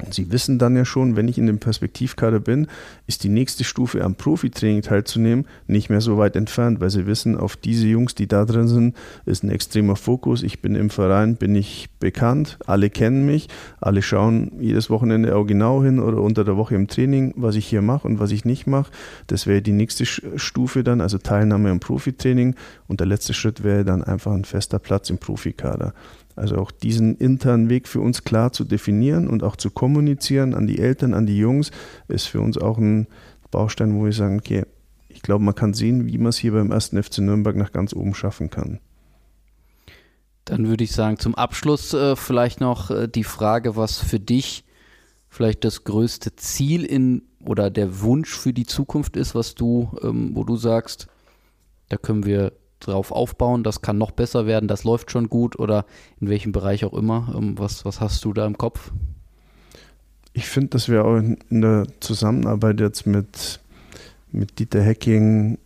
Und Sie wissen dann ja schon, wenn ich in dem Perspektivkader bin, ist die nächste Stufe am Profitraining teilzunehmen nicht mehr so weit entfernt, weil Sie wissen, auf diese Jungs, die da drin sind, ist ein extremer Fokus. Ich bin im Verein, bin ich bekannt, alle kennen mich, alle schauen jedes Wochenende auch genau hin oder unter der Woche im Training, was ich hier mache und was ich nicht mache. Das wäre die nächste Stufe dann, also Teilnahme am Profitraining. Und der letzte Schritt wäre dann einfach ein fester Platz im Profikader. Also auch diesen internen Weg für uns klar zu definieren und auch zu kommunizieren an die Eltern, an die Jungs, ist für uns auch ein Baustein, wo wir sagen, okay, ich glaube, man kann sehen, wie man es hier beim ersten FC Nürnberg nach ganz oben schaffen kann. Dann würde ich sagen, zum Abschluss äh, vielleicht noch äh, die Frage, was für dich vielleicht das größte Ziel in oder der Wunsch für die Zukunft ist, was du, ähm, wo du sagst, da können wir drauf aufbauen, das kann noch besser werden, das läuft schon gut oder in welchem Bereich auch immer. Ähm, was, was hast du da im Kopf? Ich finde, dass wir auch in der Zusammenarbeit jetzt mit, mit Dieter Hecking,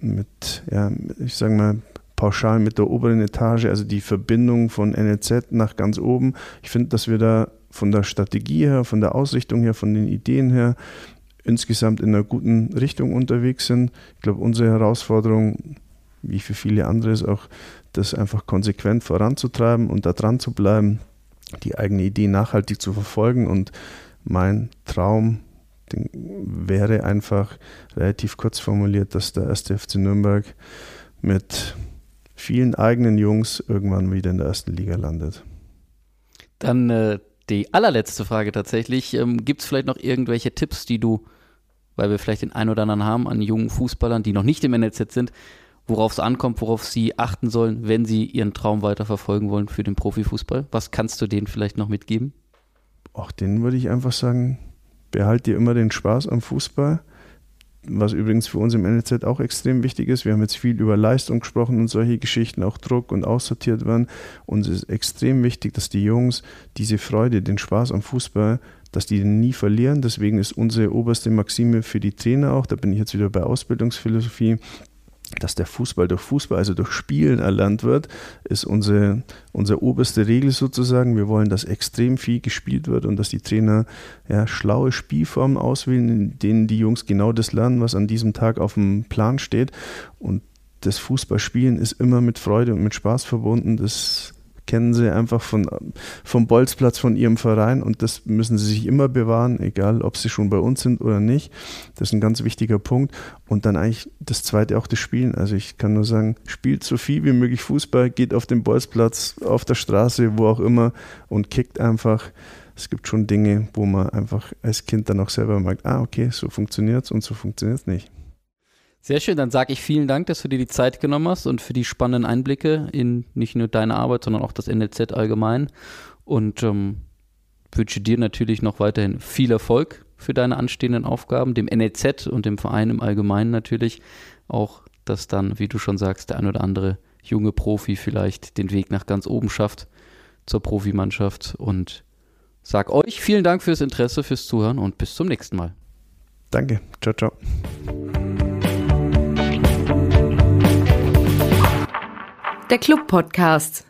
mit, ja, ich sage mal, pauschal mit der oberen Etage, also die Verbindung von NLZ nach ganz oben. Ich finde, dass wir da von der Strategie her, von der Ausrichtung her, von den Ideen her insgesamt in einer guten Richtung unterwegs sind. Ich glaube, unsere Herausforderung wie für viele andere ist auch, das einfach konsequent voranzutreiben und da dran zu bleiben, die eigene Idee nachhaltig zu verfolgen. Und mein Traum wäre einfach relativ kurz formuliert, dass der erste FC Nürnberg mit vielen eigenen Jungs irgendwann wieder in der ersten Liga landet. Dann äh, die allerletzte Frage tatsächlich. Ähm, Gibt es vielleicht noch irgendwelche Tipps, die du, weil wir vielleicht den einen oder anderen haben an jungen Fußballern, die noch nicht im NLZ sind, worauf es ankommt, worauf sie achten sollen, wenn sie ihren Traum weiter verfolgen wollen für den Profifußball? Was kannst du denen vielleicht noch mitgeben? Auch denen würde ich einfach sagen, behalt dir immer den Spaß am Fußball. Was übrigens für uns im NLZ auch extrem wichtig ist. Wir haben jetzt viel über Leistung gesprochen und solche Geschichten, auch Druck und aussortiert werden. Uns ist extrem wichtig, dass die Jungs diese Freude, den Spaß am Fußball, dass die den nie verlieren. Deswegen ist unsere oberste Maxime für die Trainer auch, da bin ich jetzt wieder bei Ausbildungsphilosophie, dass der Fußball durch Fußball, also durch Spielen erlernt wird, ist unsere, unsere oberste Regel sozusagen. Wir wollen, dass extrem viel gespielt wird und dass die Trainer ja, schlaue Spielformen auswählen, in denen die Jungs genau das lernen, was an diesem Tag auf dem Plan steht. Und das Fußballspielen ist immer mit Freude und mit Spaß verbunden. Das kennen sie einfach von, vom Bolzplatz von ihrem Verein und das müssen sie sich immer bewahren, egal ob sie schon bei uns sind oder nicht. Das ist ein ganz wichtiger Punkt. Und dann eigentlich das zweite auch das Spielen. Also ich kann nur sagen, spielt so viel wie möglich Fußball, geht auf den Bolzplatz, auf der Straße, wo auch immer und kickt einfach. Es gibt schon Dinge, wo man einfach als Kind dann auch selber merkt, ah, okay, so funktioniert es und so funktioniert es nicht. Sehr schön, dann sage ich vielen Dank, dass du dir die Zeit genommen hast und für die spannenden Einblicke in nicht nur deine Arbeit, sondern auch das NLZ allgemein. Und ähm, wünsche dir natürlich noch weiterhin viel Erfolg für deine anstehenden Aufgaben, dem NLZ und dem Verein im Allgemeinen natürlich. Auch, dass dann, wie du schon sagst, der ein oder andere junge Profi vielleicht den Weg nach ganz oben schafft zur Profimannschaft. Und sag euch vielen Dank fürs Interesse, fürs Zuhören und bis zum nächsten Mal. Danke. Ciao, ciao. Der Club Podcast.